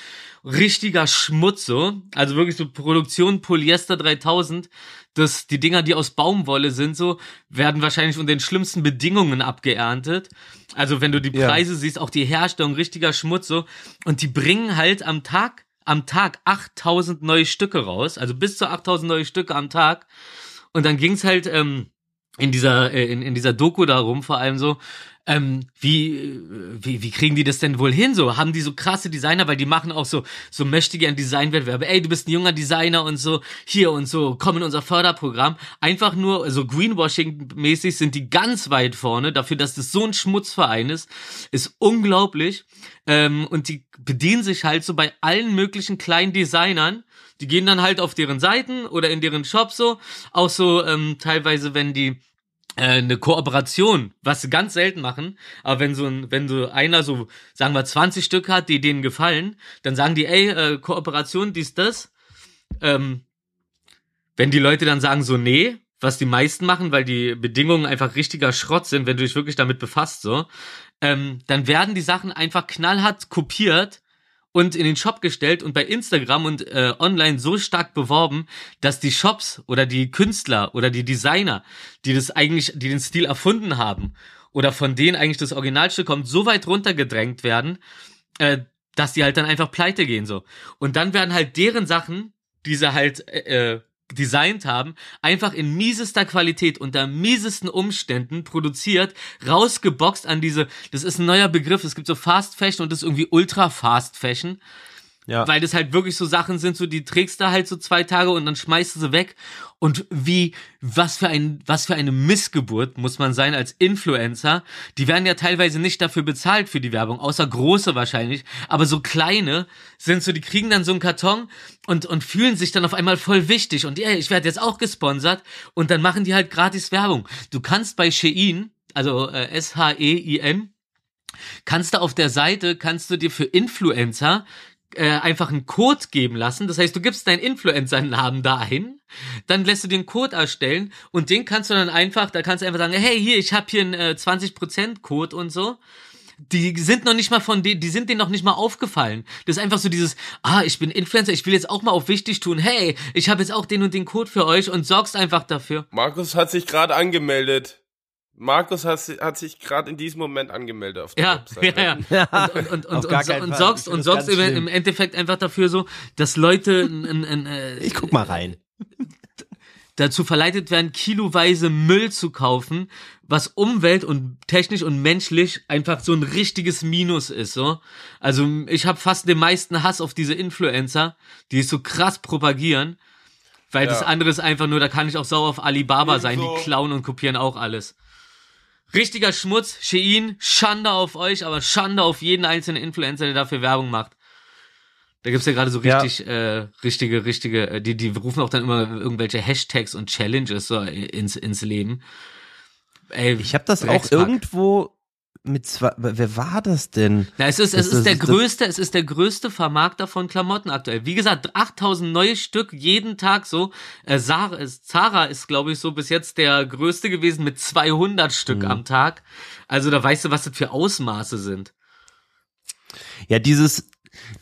Richtiger Schmutz so, also wirklich so Produktion Polyester 3000, das, die Dinger, die aus Baumwolle sind so, werden wahrscheinlich unter den schlimmsten Bedingungen abgeerntet. Also wenn du die Ja. Preise siehst, auch die Herstellung, richtiger Schmutz so und die bringen halt am Tag am Tag 8000 neue Stücke raus, also bis zu 8000 neue Stücke am Tag. Und dann ging's halt ähm, in dieser äh, in, in dieser Doku darum vor allem so, ähm, wie, wie wie kriegen die das denn wohl hin so? Haben die so krasse Designer, weil die machen auch so so möchte gern Designwettbewerbe. Ey, du bist ein junger Designer und so hier und so, komm in unser Förderprogramm. Einfach nur so Greenwashing mäßig sind die ganz weit vorne dafür, dass das so ein Schmutzverein ist, ist unglaublich. Ähm, und die bedienen sich halt so bei allen möglichen kleinen Designern. Die gehen dann halt auf deren Seiten oder in deren Shop so. Auch so ähm, teilweise, wenn die eine Kooperation, was sie ganz selten machen, aber wenn so ein, wenn so einer so, sagen wir, 20 Stück hat, die denen gefallen, dann sagen die, ey, äh, Kooperation, dies, das. Ähm, wenn die Leute dann sagen so, nee, was die meisten machen, weil die Bedingungen einfach richtiger Schrott sind, wenn du dich wirklich damit befasst, so, ähm, dann werden die Sachen einfach knallhart kopiert und in den Shop gestellt und bei Instagram und äh, online so stark beworben, dass die Shops oder die Künstler oder die Designer, die das eigentlich, die den Stil erfunden haben oder von denen eigentlich das Originalstück kommt, so weit runtergedrängt werden, äh, dass die halt dann einfach pleite gehen so. Und dann werden halt deren Sachen, die sie halt äh, äh, designt haben, einfach in miesester Qualität unter miesesten Umständen produziert, rausgeboxt an diese, das ist ein neuer Begriff, es gibt so Fast Fashion und das ist irgendwie Ultra Fast Fashion. Ja. Weil das halt wirklich so Sachen sind, so die trägst du halt so zwei Tage und dann schmeißt du sie weg. Und wie, was für ein, was für eine Missgeburt muss man sein als Influencer. Die werden ja teilweise nicht dafür bezahlt für die Werbung, außer große wahrscheinlich. Aber so kleine sind so, die kriegen dann so einen Karton und, und fühlen sich dann auf einmal voll wichtig. Und ey, ich werde jetzt auch gesponsert. Und dann machen die halt gratis Werbung. Du kannst bei Shein, also äh, S-H-E-I-N, kannst du auf der Seite, kannst du dir für Influencer äh, einfach einen Code geben lassen. Das heißt, du gibst deinen Influencer-Namen da ein, dann lässt du den Code erstellen und den kannst du dann einfach, da kannst du einfach sagen, hey, hier, ich habe hier einen äh, 20% Code und so. Die sind noch nicht mal von denen, die sind denen noch nicht mal aufgefallen. Das ist einfach so dieses, ah, ich bin Influencer, ich will jetzt auch mal auf wichtig tun. Hey, ich habe jetzt auch den und den Code für euch und sorgst einfach dafür. Markus hat sich gerade angemeldet. Markus hat, hat sich gerade in diesem Moment angemeldet auf der Ja, Webseite. ja, ja. Und, und, und, und, gar und, sorgst und das sorgst im, im Endeffekt einfach dafür so, dass Leute n, n, n, äh, Ich guck mal rein. dazu verleitet werden, kiloweise Müll zu kaufen, was umwelt- und technisch und menschlich einfach so ein richtiges Minus ist, so. Also, ich habe fast den meisten Hass auf diese Influencer, die es so krass propagieren, weil das Ja. andere ist einfach nur, da kann ich auch sauer auf Alibaba sein, die klauen und kopieren auch alles. Richtiger Schmutz, Shein, Schande auf euch, aber Schande auf jeden einzelnen Influencer, der dafür Werbung macht. Da gibt's ja gerade so Ja. richtig, äh, richtige, richtige, äh, die, die rufen auch dann immer irgendwelche Hashtags und Challenges so ins, ins Leben. Ey, Ich habe das auch irgendwo mit zwei, wer war das denn? Na, es ist, es das ist der das- größte, es ist der größte Vermarkter von Klamotten aktuell. Wie gesagt, 8000 neue Stück jeden Tag so. Äh, Zara ist, Zara ist, glaube ich, so bis jetzt der größte gewesen mit 200 Stück Mhm. am Tag. Also da weißt du, was das für Ausmaße sind. Ja, dieses,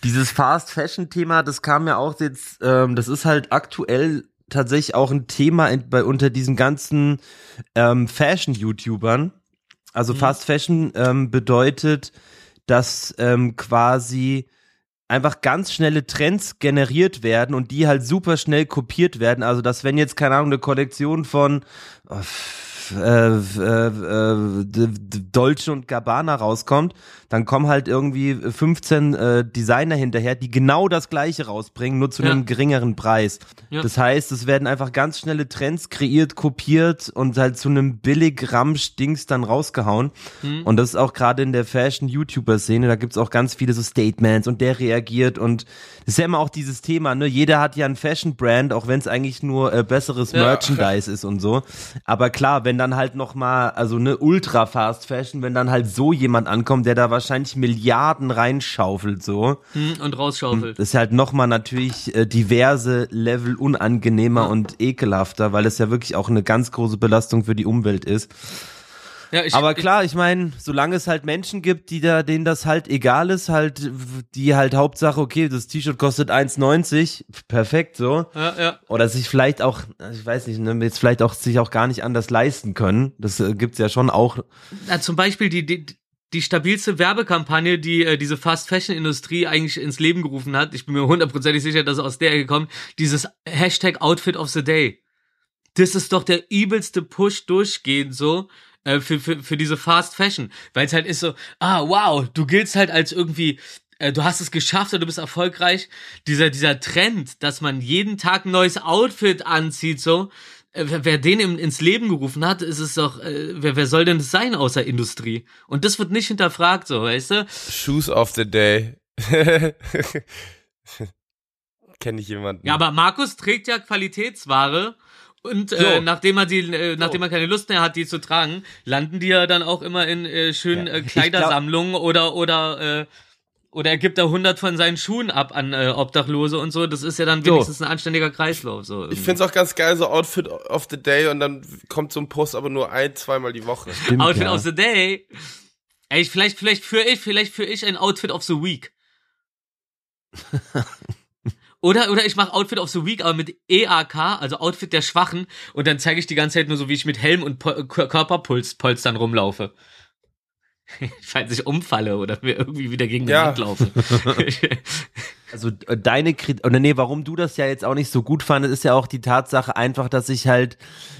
dieses Fast Fashion Thema, das kam ja auch jetzt, ähm, das ist halt aktuell tatsächlich auch ein Thema in, bei unter diesen ganzen ähm, Fashion Also Fast Fashion ähm, bedeutet, dass ähm, quasi einfach ganz schnelle Trends generiert werden und die halt super schnell kopiert werden. Also dass wenn jetzt keine Ahnung eine Kollektion von oh, äh, äh, Dolce und Gabbana rauskommt, dann kommen halt irgendwie 15 äh, Designer hinterher, die genau das gleiche rausbringen, nur zu Ja. einem geringeren Preis. Ja. Das heißt, es werden einfach ganz schnelle Trends kreiert, kopiert und halt zu einem billig Ramsch-Dings dann rausgehauen. Hm. Und das ist auch gerade in der Fashion-YouTuber-Szene, da gibt's auch ganz viele so Statements und der reagiert und das ist ja immer auch dieses Thema, ne? Jeder hat ja ein Fashion-Brand, auch wenn es eigentlich nur äh, besseres Ja. Merchandise ist und so. Aber klar, wenn dann halt noch mal, also ne Ultra-Fast-Fashion, wenn dann halt so jemand ankommt, der da wahrscheinlich Milliarden reinschaufelt, so, Hm, und rausschaufelt. das ist halt noch mal natürlich äh, diverse Level unangenehmer und ekelhafter, weil es ja wirklich auch eine ganz große Belastung für die Umwelt ist. Ja, ich, Aber klar, ich meine, solange es halt Menschen gibt, die da, denen das halt egal ist, halt, die halt Hauptsache, okay, das T-Shirt kostet 1,90, perfekt so. Ja, ja. Oder sich vielleicht auch, ich weiß nicht, ne, jetzt vielleicht auch sich auch gar nicht anders leisten können. Das äh, gibt's ja schon auch. Ja, zum Beispiel die, die, die stabilste Werbekampagne, die äh, diese Fast-Fashion-Industrie eigentlich ins Leben gerufen hat. Ich bin mir hundertprozentig sicher, dass es aus der gekommen dieses Hashtag Outfit of the Day. Das ist doch der übelste Push durchgehend so äh, für, für, für diese Fast Fashion. Weil es halt ist so, ah, wow, du giltst halt als irgendwie äh, du hast es geschafft oder du bist erfolgreich. Dieser, dieser Trend, dass man jeden Tag ein neues Outfit anzieht, so, äh, wer, wer den im, ins Leben gerufen hat, ist es doch, äh, wer, wer soll denn das sein außer Industrie? Und das wird nicht hinterfragt, so, weißt du? Shoes of the day. Kenne ich jemanden. Ja, aber Markus trägt ja Qualitätsware. Und So. äh, nachdem er die, äh, nachdem er keine Lust mehr hat, die zu tragen, landen die ja dann auch immer in äh, schönen Ja. äh, Kleidersammlungen oder oder äh, oder er gibt da 100 von seinen Schuhen ab an äh, Obdachlose und so. Das ist ja dann So. wenigstens ein anständiger Kreislauf. So ich find's auch ganz geil, so Outfit of the Day und dann kommt so ein Post aber nur ein, zweimal die Woche. Stimmt, Outfit ja. of the Day. Ey, ich, vielleicht, vielleicht führe ich, vielleicht führe ich ein Outfit of the Week. Oder, oder ich mache Outfit of the Week, aber mit EAK, also Outfit der Schwachen, und dann zeige ich die ganze Zeit nur so, wie ich mit Helm und Kör- Körperpolstern rumlaufe. Falls ich umfalle oder mir irgendwie wieder gegen den Ja. Wand laufe. Also äh, deine Kritik, oder nee, warum du das ja jetzt auch nicht so gut fandest, ist ja auch die Tatsache einfach, dass sich halt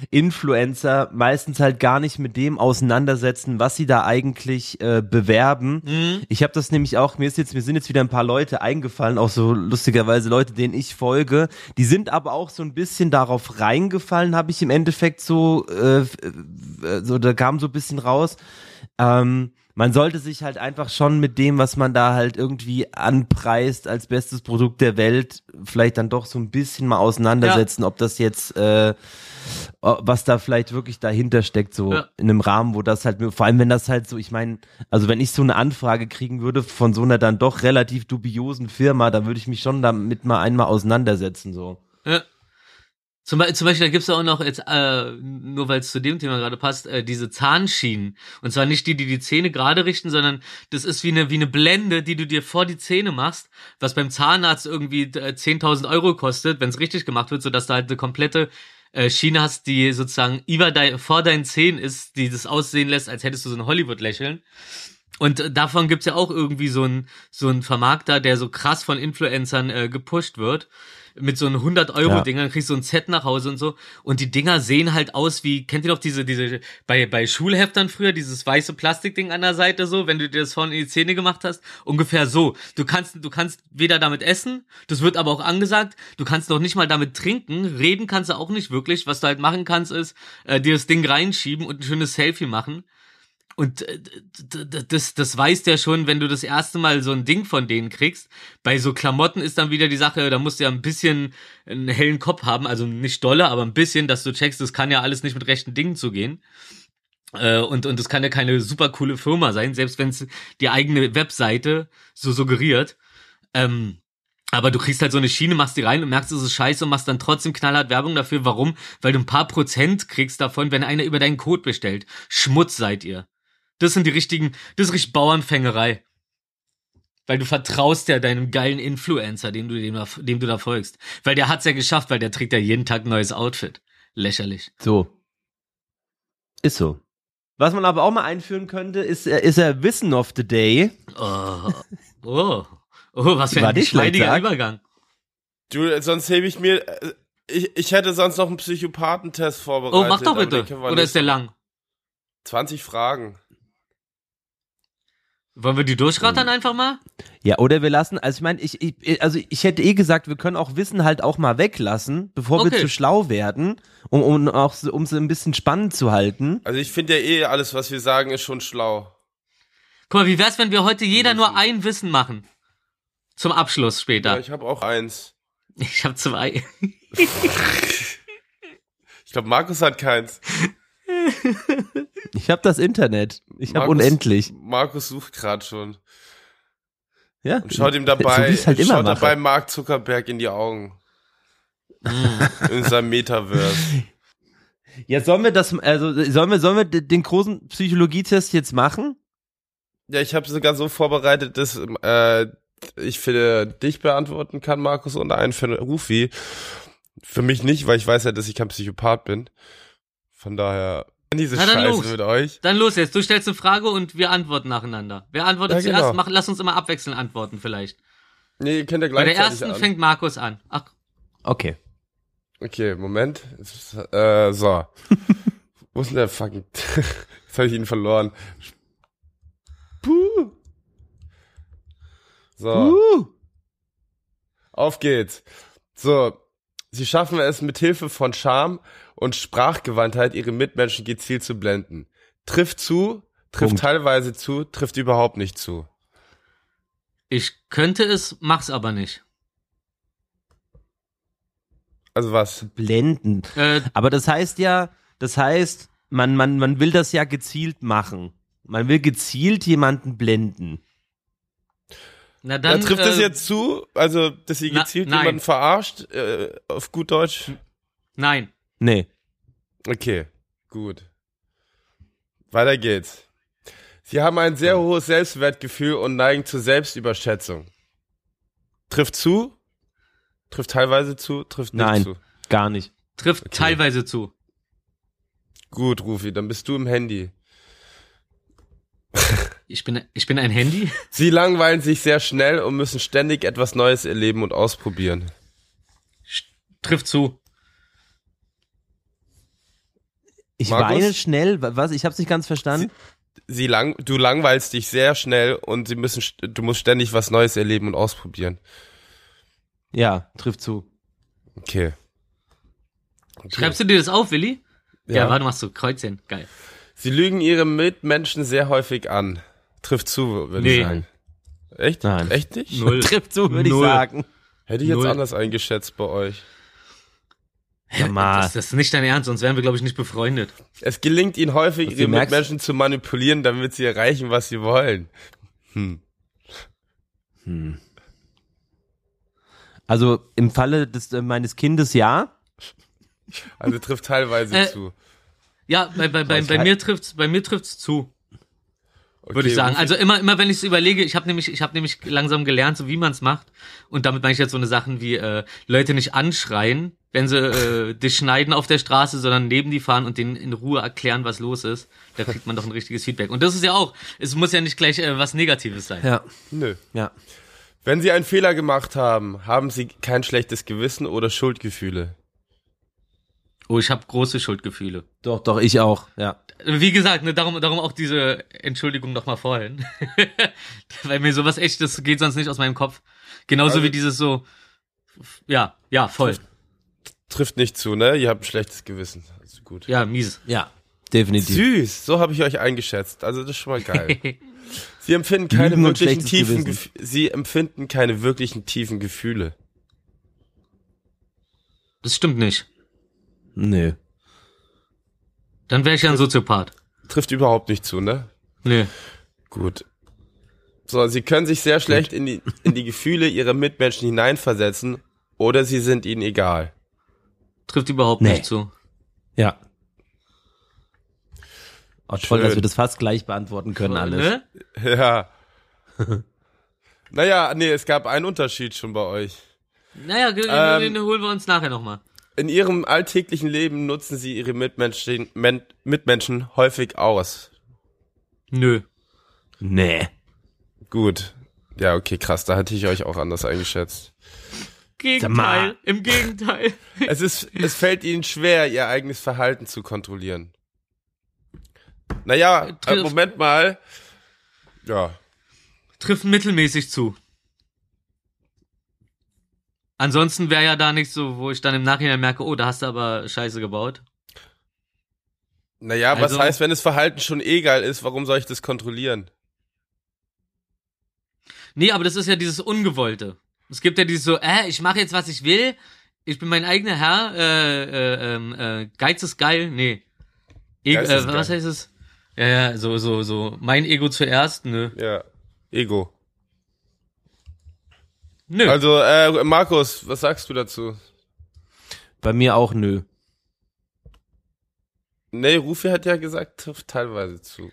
Influencer meistens halt gar nicht mit dem auseinandersetzen, was sie da eigentlich äh, bewerben. Mhm. Ich habe das nämlich auch, mir ist jetzt, mir sind jetzt wieder ein paar Leute eingefallen, auch so lustigerweise Leute, denen ich folge, die sind aber auch so ein bisschen darauf reingefallen, habe ich im Endeffekt so, äh, äh, so da kam so ein bisschen raus. Ähm, man sollte sich halt einfach schon mit dem, was man da halt irgendwie anpreist als bestes Produkt der Welt, vielleicht dann doch so ein bisschen mal auseinandersetzen, ob das jetzt, äh, was da vielleicht wirklich dahinter steckt, so Ja. in einem Rahmen, wo das halt, vor allem wenn das halt so, ich meine, also wenn ich so eine Anfrage kriegen würde von so einer dann doch relativ dubiosen Firma, dann würde ich mich schon damit mal einmal auseinandersetzen, so. Ja. Zum, zum Beispiel, da gibt's ja auch noch jetzt, äh, nur weil es zu dem Thema gerade passt, äh, diese Zahnschienen. Und zwar nicht die, die die Zähne gerade richten, sondern das ist wie eine, wie eine Blende, die du dir vor die Zähne machst, was beim Zahnarzt irgendwie äh, 10.000 Euro kostet, wenn es richtig gemacht wird, sodass du halt eine komplette äh, Schiene hast, die sozusagen über dein, vor deinen Zähnen ist, die das aussehen lässt, als hättest du so ein Hollywood-Lächeln. Und äh, davon gibt's ja auch irgendwie so ein so ein Vermarkter, der so krass von Influencern äh, gepusht wird. Mit so einem 100-Euro-Dingern, kriegst du so ein Set nach Hause und so. Und die Dinger sehen halt aus wie, kennt ihr noch diese, diese, bei, bei Schulheftern früher, dieses weiße Plastikding an der Seite so, wenn du dir das vorne in die Zähne gemacht hast? Ungefähr so. Du kannst, du kannst weder damit essen, das wird aber auch angesagt, du kannst noch nicht mal damit trinken, reden kannst du auch nicht wirklich. Was du halt machen kannst, ist, äh, dir das Ding reinschieben und ein schönes Selfie machen. Und äh, das, das weißt ja schon, wenn du das erste Mal so ein Ding von denen kriegst. Bei so Klamotten ist dann wieder die Sache, da musst du ja ein bisschen einen hellen Kopf haben, also nicht dolle, aber ein bisschen, dass du checkst, das kann ja alles nicht mit rechten Dingen zugehen. Äh, und, und das kann ja keine super coole Firma sein, selbst wenn es die eigene Webseite so suggeriert. Ähm, aber du kriegst halt so eine Schiene, machst die rein und merkst, es ist scheiße und machst dann trotzdem knallhart Werbung dafür. Warum? Weil du ein paar Prozent kriegst davon, wenn einer über deinen Code bestellt. Schmutz seid ihr. Das sind die richtigen, das ist richtig Bauernfängerei. Weil du vertraust ja deinem geilen Influencer, dem du, dem, da- dem du da folgst. Weil der hat's ja geschafft, weil der trägt ja jeden Tag ein neues Outfit. Lächerlich. So. Ist so. Was man aber auch mal einführen könnte, ist, äh, ist er Wissen of the Day. Oh, oh, oh was für War ein geschmeidiger sag. Übergang. Du, sonst hebe ich mir. äh, Ich, ich hätte sonst noch einen Psychopathentest vorbereitet. Oh, mach doch bitte. Oder ist der lang? 20 Fragen. Wollen wir die durchrattern einfach mal? Ja, oder wir lassen, also ich meine, ich, ich, also ich hätte eh gesagt, wir können auch Wissen halt auch mal weglassen, bevor wir Okay. zu schlau werden, um, um auch so- um es ein bisschen spannend zu halten. Also ich finde ja eh, alles, was wir sagen, ist schon schlau. Guck mal, wie wär's, wenn wir heute jeder nur ein Wissen machen? Zum Abschluss Ja, später. ich habe auch eins. Ich habe zwei. Ich glaube, Markus hat keins. Ich habe das Internet. Ich habe unendlich. Markus sucht gerade schon. Ja. Und schaut ihm so dabei, ich's halt immer schaut dabei Mark Zuckerberg in die Augen. in seinem Metaverse. Ja, sollen wir das, also sollen wir, sollen wir den großen Psychologietest jetzt machen? Ja, ich habe sogar so vorbereitet, dass äh, ich für dich beantworten kann, Markus, und einen für Rufi. Für mich nicht, weil ich weiß ja, dass ich kein Psychopath bin. Von daher, diese Na dann Scheiße los. mit euch. Dann los jetzt. Du stellst eine Frage und wir antworten nacheinander. Wer antwortet Ja, zuerst? genau. Mach, lass uns immer abwechselnd antworten vielleicht. Nee, ihr könnt ja Bei der ersten an. fängt Markus an. Ach, Okay. Okay, Moment. Äh, so. Wo ist denn der fucking... Jetzt habe ich ihn verloren. Puh. So. Uh. Auf geht's. So, sie schaffen es mit Hilfe von Charme und Sprachgewandtheit, ihre Mitmenschen gezielt zu blenden. Trifft zu, trifft Punkt. teilweise zu, trifft überhaupt nicht zu. ich könnte es, mach's aber nicht. Also was? Blenden. Äh, Aber das heißt ja, das heißt, man, man, man will das ja gezielt machen. Man will gezielt jemanden blenden. Na Dann, dann. trifft äh, es jetzt zu, also dass sie na- gezielt nein. jemanden verarscht, äh, auf gut Deutsch? Nein. Nee. Okay, gut. Weiter geht's. Sie haben ein sehr hohes Selbstwertgefühl und neigen zur Selbstüberschätzung. Trifft zu, trifft teilweise zu, trifft nicht Nein. zu. Gar nicht. Trifft teilweise zu. Gut, Rufi, dann bist du im Handy. Ich bin, ich bin ein Handy. Sie langweilen sich sehr schnell und müssen ständig etwas Neues erleben und ausprobieren. Trifft zu. Ich Markus? weine schnell. wa- Was? Ich hab's nicht ganz verstanden. Sie lang, du langweilst dich sehr schnell und sie müssen, du musst ständig was Neues erleben und ausprobieren. Ja, trifft zu. Okay. okay. Schreibst du dir das auf, Willi? Ja, Ja. warte, machst du Kreuzchen. Geil. Sie lügen ihre Mitmenschen sehr häufig an. Trifft zu, würde Nee. ich sagen. Echt? Nein. Echt nicht? Null. Trifft zu, würde ich sagen. Hätte ich jetzt Null. anders eingeschätzt bei euch. Ja, mal. Das, das ist nicht dein Ernst, sonst wären wir, glaube ich, nicht befreundet. Es gelingt ihnen häufig, ihre merkst- Mitmenschen zu manipulieren, damit sie erreichen, was sie wollen. Hm. Hm. Also im Falle des, äh, meines Kindes ja. Also trifft teilweise Äh, zu. Ja, bei, bei, bei, bei mir trifft's, bei mir trifft's zu, würde Okay, ich sagen. Also immer, immer wenn ich es überlege, ich habe nämlich, ich habe nämlich langsam gelernt, so wie man es macht. Und damit meine ich jetzt so eine Sachen wie äh, Leute nicht anschreien, wenn sie äh, dich schneiden auf der Straße, sondern neben die fahren und denen in Ruhe erklären, was los ist. Da kriegt man doch ein richtiges Feedback. Und das ist ja auch, es muss ja nicht gleich äh, was Negatives sein. Ja, Nö. ja. Wenn sie einen Fehler gemacht haben, haben sie kein schlechtes Gewissen oder Schuldgefühle. Oh, ich habe große Schuldgefühle. Doch, doch, ich auch. Ja. Wie gesagt, ne, darum, darum auch diese Entschuldigung nochmal vorhin. Weil mir sowas echt, das geht sonst nicht aus meinem Kopf. Genauso Also- wie dieses so, ja, ja, voll. Trifft nicht zu, ne? Ihr habt ein schlechtes Gewissen. Also gut. Ja, mies. Ja, definitiv. Süß, so habe ich euch eingeschätzt. Also das ist schon mal geil. Sie empfinden keine Lügen wirklichen tiefen Gewissen. Gef Sie empfinden keine wirklichen tiefen Gefühle. Das stimmt nicht. Nö. Dann wäre ich ja ein Soziopath. Trifft überhaupt nicht zu, ne? Nee. Gut. So, sie können sich sehr schlecht in die, in die Gefühle ihrer Mitmenschen hineinversetzen oder sie sind ihnen egal. Trifft überhaupt Nee. nicht zu. Ja. Oh, toll, Schön. dass wir das fast gleich beantworten können alles. Ne? Ja. naja, nee, es gab einen Unterschied schon bei euch. Naja, ge- Ähm, den holen wir uns nachher nochmal. In ihrem alltäglichen Leben nutzen sie ihre Mitmenschen, Men, Mitmenschen häufig aus. Nö. Nee. Gut. Ja, okay, krass, da hatte ich euch auch anders eingeschätzt. Gegenteil. mal. Im Gegenteil. Es ist, es fällt ihnen schwer, ihr eigenes Verhalten zu kontrollieren. Naja, äh, Trifft- Moment mal. Ja, Trifft mittelmäßig zu. Ansonsten wäre ja da nichts so, wo ich dann im Nachhinein merke, oh, da hast du aber Scheiße gebaut. naja, was Also- heißt, wenn das Verhalten schon egal ist, warum soll ich das kontrollieren? Nee, aber das ist ja dieses Ungewollte. Es gibt ja dieses so, äh, ich mache jetzt, was ich will, ich bin mein eigener Herr, äh, äh, ähm, äh, Geiz ist geil, nee. E Geiz äh, was geil. heißt es? Ja, ja, so, so, so, mein Ego zuerst, nö. Ja, Ego. Nö. Also, äh, Markus, was sagst du dazu? Bei mir auch nö. Nee, Rufi hat ja gesagt, trifft teilweise zu.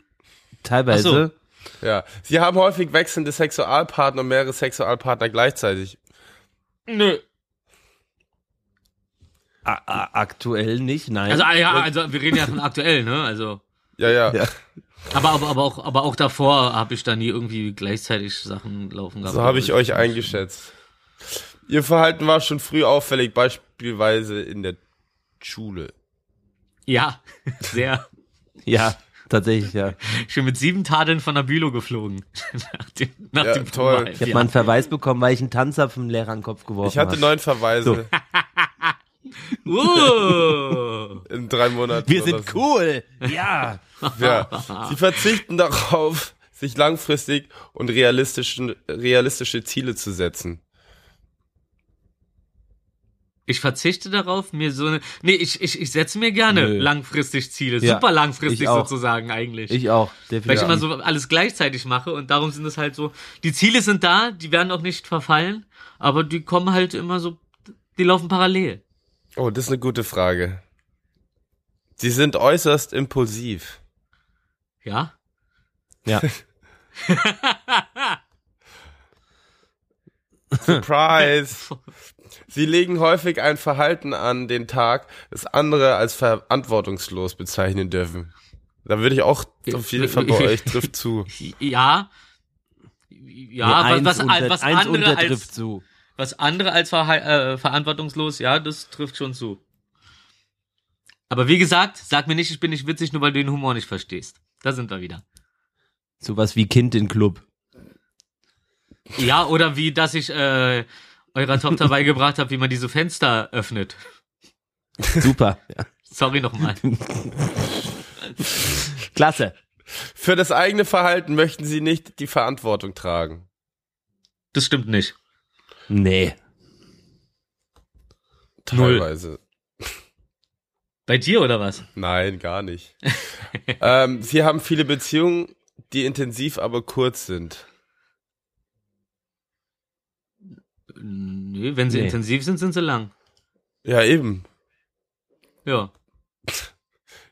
Teilweise. ja. Sie haben häufig wechselnde Sexualpartner und mehrere Sexualpartner gleichzeitig. nö. A aktuell nicht, nein. Also, ja, also, wir reden ja von aktuell, ne, also. Ja, ja. Ja. Aber, aber, aber auch, aber auch davor habe ich da nie irgendwie gleichzeitig Sachen laufen gehabt. So habe ich euch eingeschätzt. Ihr Verhalten war schon früh auffällig, beispielsweise in der Schule. Ja, sehr. ja, tatsächlich, ja. Ich bin mit sieben Tadeln von der Bülow geflogen. nach dem, nach Ja, dem toll. Ich habe ja. mal einen Verweis bekommen, weil ich einen Tanzer vom Lehrer an den Kopf geworfen Ich hatte habe. neun Verweise Uh. in drei Monaten. Wir sind so. cool. Ja. Ja. Sie verzichten darauf, sich langfristig und realistischen, realistische Ziele zu setzen. Ich verzichte darauf, mir so eine. Nee, ich, ich, ich setze mir gerne Nö. langfristig Ziele. Ja, super langfristig sozusagen eigentlich. Ich auch, weil definitiv. ich immer so alles gleichzeitig mache und darum sind es halt so. Die Ziele sind da, die werden auch nicht verfallen, aber die kommen halt immer so. Die laufen parallel. Oh, das ist eine gute Frage. Sie sind äußerst impulsiv. Ja? ja. Surprise! Sie legen häufig ein Verhalten an den Tag, das andere als verantwortungslos bezeichnen dürfen. Da würde ich auch auf jeden Fall bei euch trifft zu. Ja. Ja, Nee, was, unter- was andere als, zu. was andere als verha- äh, verantwortungslos, ja, das trifft schon zu. Aber wie gesagt, sag mir nicht, ich bin nicht witzig, nur weil du den Humor nicht verstehst. Da sind wir wieder. Sowas wie Kind in Club. Ja, oder wie, dass ich äh, eurer Tochter beigebracht habe, wie man diese Fenster öffnet. Super. Ja. Sorry nochmal. Klasse. Für das eigene Verhalten möchten sie nicht die Verantwortung tragen. Das stimmt nicht. Nee. Null. Teilweise. Bei dir oder was? Nein, gar nicht. ähm, sie haben viele Beziehungen, die intensiv, aber kurz sind. Nö, wenn sie Nee. intensiv sind, sind sie lang. Ja, eben. Ja.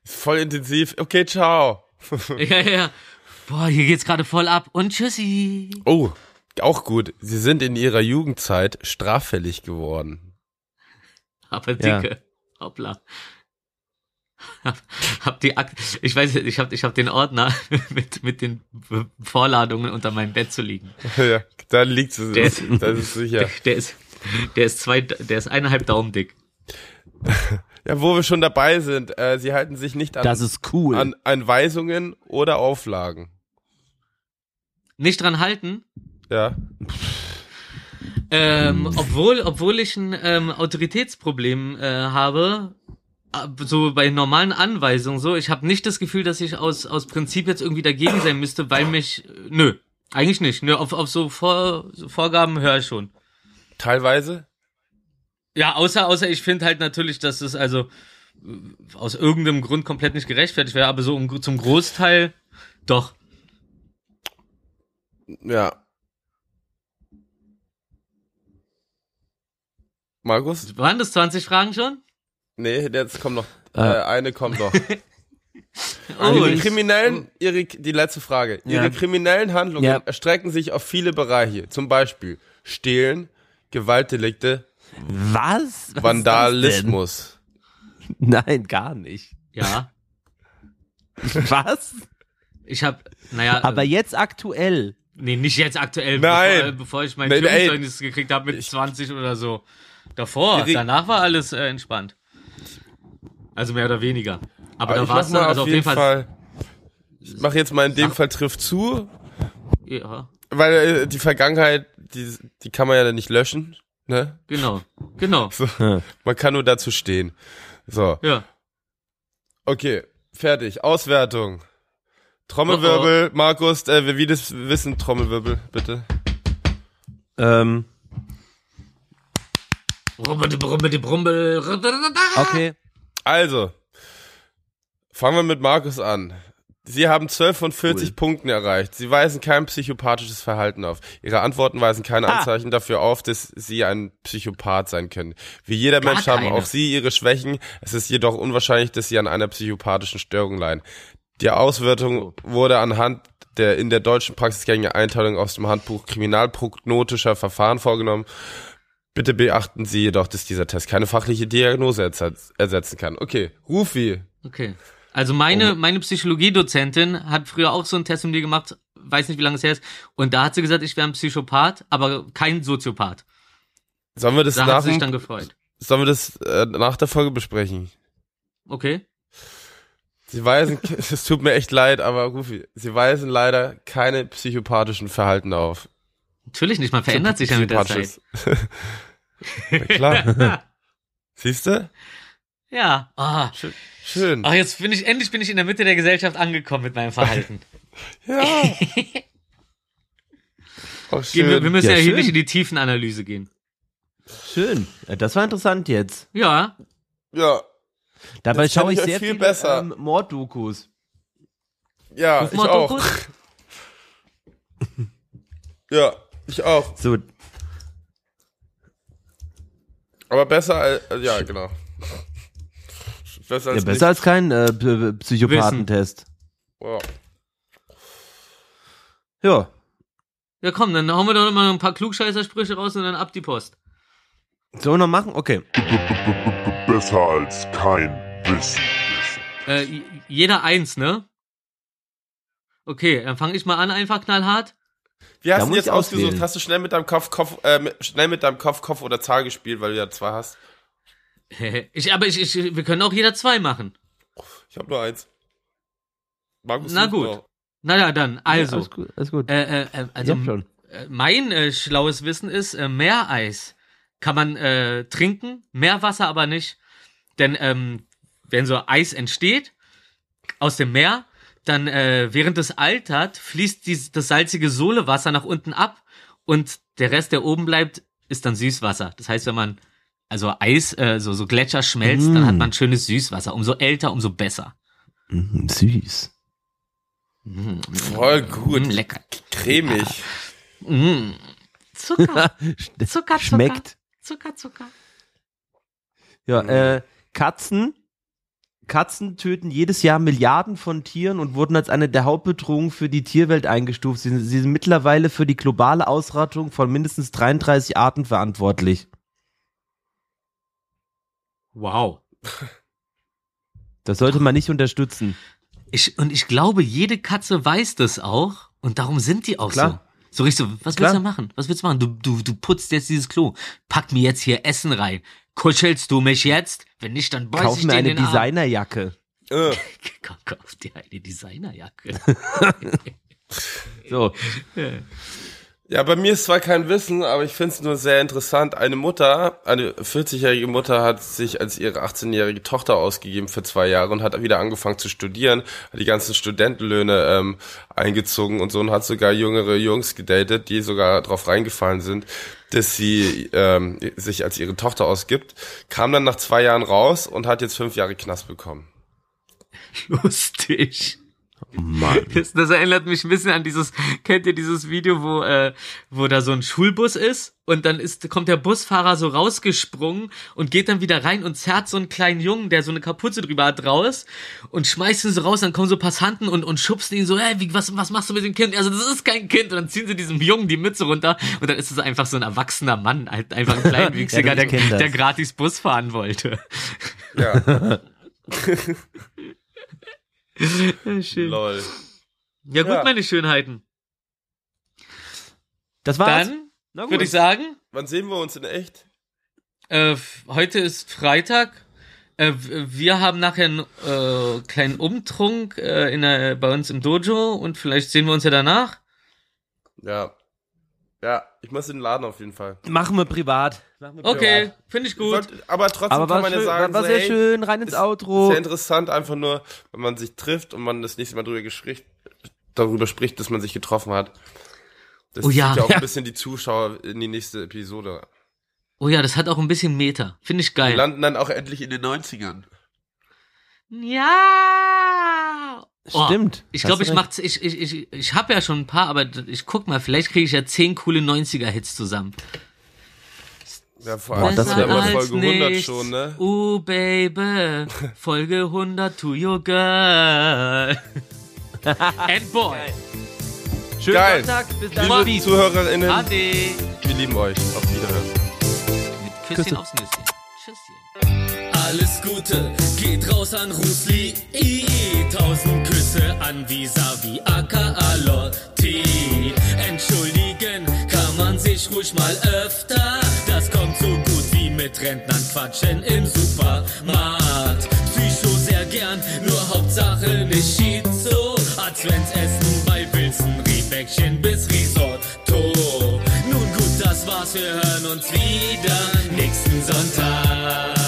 Ist voll intensiv. Okay, ciao. Ja, ja, ja. Boah, hier geht's gerade voll ab. Und tschüssi. Oh, auch gut. Sie sind in ihrer Jugendzeit straffällig geworden. Aber Ja. dicke. Hoppla. Hab, hab die Ak ich weiß, ich hab, ich hab den Ordner mit, mit den Vorladungen unter meinem Bett zu liegen. ja, da liegt es. Der- Das ist sicher. Der ist, der ist zwei, der ist eineinhalb Daumen dick. Ja, wo wir schon dabei sind, äh, sie halten sich nicht an, Das ist cool. an Anweisungen oder Auflagen. Nicht dran halten. Ja. Ähm, obwohl, obwohl ich ein ähm, Autoritätsproblem äh, habe, so bei normalen Anweisungen so, ich habe nicht das Gefühl, dass ich aus, aus Prinzip jetzt irgendwie dagegen sein müsste, weil mich, nö, eigentlich nicht. Nö, auf, auf so, Vor, so Vorgaben höre ich schon. Teilweise. Ja, außer, außer ich finde halt natürlich, dass es also aus irgendeinem Grund komplett nicht gerechtfertigt wäre, aber so um, zum Großteil doch. Ja. Markus? Waren das 20 Fragen schon? Nee, jetzt kommt noch. Äh, Äh. eine kommt noch. Oh, ihre ich- kriminellen, ihre, die letzte Frage. Ihre Ja. kriminellen Handlungen Ja. erstrecken sich auf viele Bereiche. Zum Beispiel Stehlen, Gewaltdelikte, Was? Was Vandalismus. Nein, gar nicht. Ja, Was? ich habe, naja, Aber äh, jetzt aktuell. nee, nicht jetzt aktuell, Nein. Bevor, äh, bevor ich mein. Führungszeugnis gekriegt habe mit 20 oder so. Davor, danach war alles äh, entspannt. Also mehr oder weniger. Aber, Aber da war es dann, also auf jeden Fall. Fall. ich mache jetzt mal in dem Sag- Fall trifft zu, Ja, weil äh, die Vergangenheit, die, die kann man ja dann nicht löschen. Ne? genau, genau, So, man kann nur dazu stehen. So, ja. okay, fertig. Auswertung. Trommelwirbel, Markus, äh, wir wie das wissen, Trommelwirbel, bitte. Ähm, Brummel, brummel, brummel. okay. Also, fangen wir mit Markus an. Sie haben 12 von 40 Cool. Punkten erreicht. Sie weisen kein psychopathisches Verhalten auf. Ihre Antworten weisen keine Ah. Anzeichen dafür auf, dass Sie ein Psychopath sein können. Wie jeder Gar Mensch haben keine. auch Sie Ihre Schwächen. Es ist jedoch unwahrscheinlich, dass Sie an einer psychopathischen Störung leiden. Die Auswertung wurde anhand der in der deutschen Praxis gängige Einteilung aus dem Handbuch kriminalprognotischer Verfahren vorgenommen. Bitte beachten Sie jedoch, dass dieser Test keine fachliche Diagnose ersetz- ersetzen kann. Okay, Rufi. Okay. Also meine, meine Psychologiedozentin hat früher auch so einen Test mit mir gemacht, weiß nicht, wie lange es her ist. Und da hat sie gesagt, ich wäre ein Psychopath, aber kein Soziopath. Sollen wir das, Da nach, hat sie sich dann gefreut. sollen wir das äh, nach der Folge besprechen? Okay. Sie weisen, es tut mir echt leid, aber Rufi, Sie weisen leider keine psychopathischen Verhalten auf. Natürlich nicht, man verändert sich ja mit der Zeit. Na klar. Siehst du? Ja. Ah. Schön. Schön. Ach, jetzt bin ich, endlich bin ich in der Mitte der Gesellschaft angekommen mit meinem Verhalten. Ja. Oh, Gehen wir, wir schön. müssen Ja, ja, hier schön. nicht in die Tiefenanalyse gehen. Schön. Das war interessant jetzt. Ja. Ja. Dabei Jetzt schaue ich ich sehr viel viele besser. Ähm, Morddokus. Ja, ich auch. Ja, ich auch. So, Aber besser als, ja, genau. Besser ja, als besser als kein äh, Psychopathentest. Ja. Ja. Ja, komm, dann hauen wir doch noch mal ein paar Klugscheißersprüche raus und dann ab die Post. Sollen wir noch machen? Okay. Besser als kein Wissen. Äh, jeder eins, ne? Okay, dann fange ich mal an, einfach knallhart. Wie hast du jetzt ausgesucht? auswählen. Hast du schnell mit deinem Kopf, Kopf, äh, schnell mit deinem Kopf, Kopf oder Zahl gespielt, weil du ja zwei hast? Ich, aber ich, ich, wir können auch jeder zwei machen. Ich habe nur eins. Markus Na gut. noch. Na ja, dann, also. alles gut. Alles gut. Äh, äh, äh, also, äh, mein äh, schlaues Wissen ist, äh, Meereis kann man äh, trinken, Meerwasser aber nicht. Denn ähm, wenn so Eis entsteht aus dem Meer, dann äh, während es altert, fließt dies, das salzige Sohlewasser nach unten ab und der Rest, der oben bleibt, ist dann Süßwasser. Das heißt, wenn man also Eis, äh, so, so Gletscher schmelzt, dann Mm. hat man schönes Süßwasser. Umso älter, umso besser. Mhm, süß. Mm, Voll gut. mm, lecker. Cremig. Mm. Zucker, Zucker, Zucker. Schmeckt. Zucker, Zucker. Ja, äh, Katzen. Katzen töten jedes Jahr Milliarden von Tieren und wurden als eine der Hauptbedrohungen für die Tierwelt eingestuft. Sie, sind- sie sind mittlerweile für die globale Ausrottung von mindestens 33 Arten verantwortlich. Wow. Das sollte man nicht unterstützen. Ich, und ich glaube, jede Katze weiß das auch und darum sind die auch Klar. so. So richtig so, was Klar. willst du machen? Was willst du machen? Du, du, du putzt jetzt dieses Klo. Pack mir jetzt hier Essen rein. Kuschelst du mich jetzt? Wenn nicht, dann beiß Kauf ich mir dir in eine den Arm. Designerjacke. Äh, Komm, kauf dir eine Designerjacke. So, Ja, bei mir ist zwar kein Wissen, aber ich finde es nur sehr interessant. Eine Mutter, eine 40-jährige Mutter hat sich als ihre 18-jährige Tochter ausgegeben für zwei Jahre und hat wieder angefangen zu studieren, hat die ganzen Studentenlöhne ähm, eingezogen und so und hat sogar jüngere Jungs gedatet, die sogar drauf reingefallen sind, dass sie ähm, sich als ihre Tochter ausgibt, kam dann nach zwei Jahren raus und hat jetzt fünf Jahre Knast bekommen. Lustig. Mann. Das, das erinnert mich ein bisschen an dieses, kennt ihr dieses Video, wo, äh, wo da so ein Schulbus ist und dann ist, kommt der Busfahrer so rausgesprungen und geht dann wieder rein und zerrt so einen kleinen Jungen, der so eine Kapuze drüber hat, raus und schmeißt ihn so raus, dann kommen so Passanten und, und schubsen ihn so, hey, wie, was, was machst du mit dem Kind? Also, das ist kein Kind und dann ziehen sie diesem Jungen die Mütze runter und dann ist es einfach so ein erwachsener Mann, halt einfach ein Kleinwüchsiger, Ja, der, der gratis Bus fahren wollte. Ja, Schön. lol. Ja gut, Ja. meine Schönheiten. Das war's. Dann Na würde ich sagen, Wann sehen wir uns in echt? Äh, heute ist Freitag. Äh, wir haben nachher einen äh, kleinen Umtrunk äh, in der, bei uns im Dojo und vielleicht sehen wir uns ja danach. Ja. Ja, ich muss in den Laden auf jeden Fall. Machen wir privat. Machen wir Okay, privat. finde ich Ich gut. aber trotzdem Aber kann war, man ja sagen, war so, sehr hey, schön, rein ins ist Outro. Sehr interessant, einfach nur, wenn man sich trifft und man das nächste Mal drüber, gespricht, darüber spricht, dass man sich getroffen hat. Das Oh ja. zieht ja auch Ja. ein bisschen die Zuschauer in die nächste Episode. Oh ja, das hat auch ein bisschen Meter. Finde ich Wir geil. landen dann auch endlich in den 90ern. Ja. Oh, Stimmt. Ich glaube, ich recht. mach, ich, ich, ich, ich habe ja schon ein paar, aber ich guck mal, vielleicht kriege ich ja zehn coole 90er-Hits zusammen. Ja, vor allem das das wär ja geil. Folge 100 schon, ne? Uh, baby. Folge 100 to your girl. And boy. Schönen Geil. Sonntag. Bis dann. Liebe Liebe ZuhörerInnen, Ade. wir lieben euch. Auf Wiederhören. Mit Küsschen aufs Nüsschen. Tschüsschen. Alles Gute geht raus an Rusli. Tausend Küsse an Visavi aka Lotti. Entschuldigen kann man sich ruhig mal öfter. Das kommt so gut wie mit Rentnern quatschen im Supermarkt. Psycho sehr gern, nur Hauptsache nicht Schizo. Als wenn's Essen bei Wilson, Riebäckchen bis Risotto. Nun gut, das war's, wir hören uns wieder nächsten Sonntag.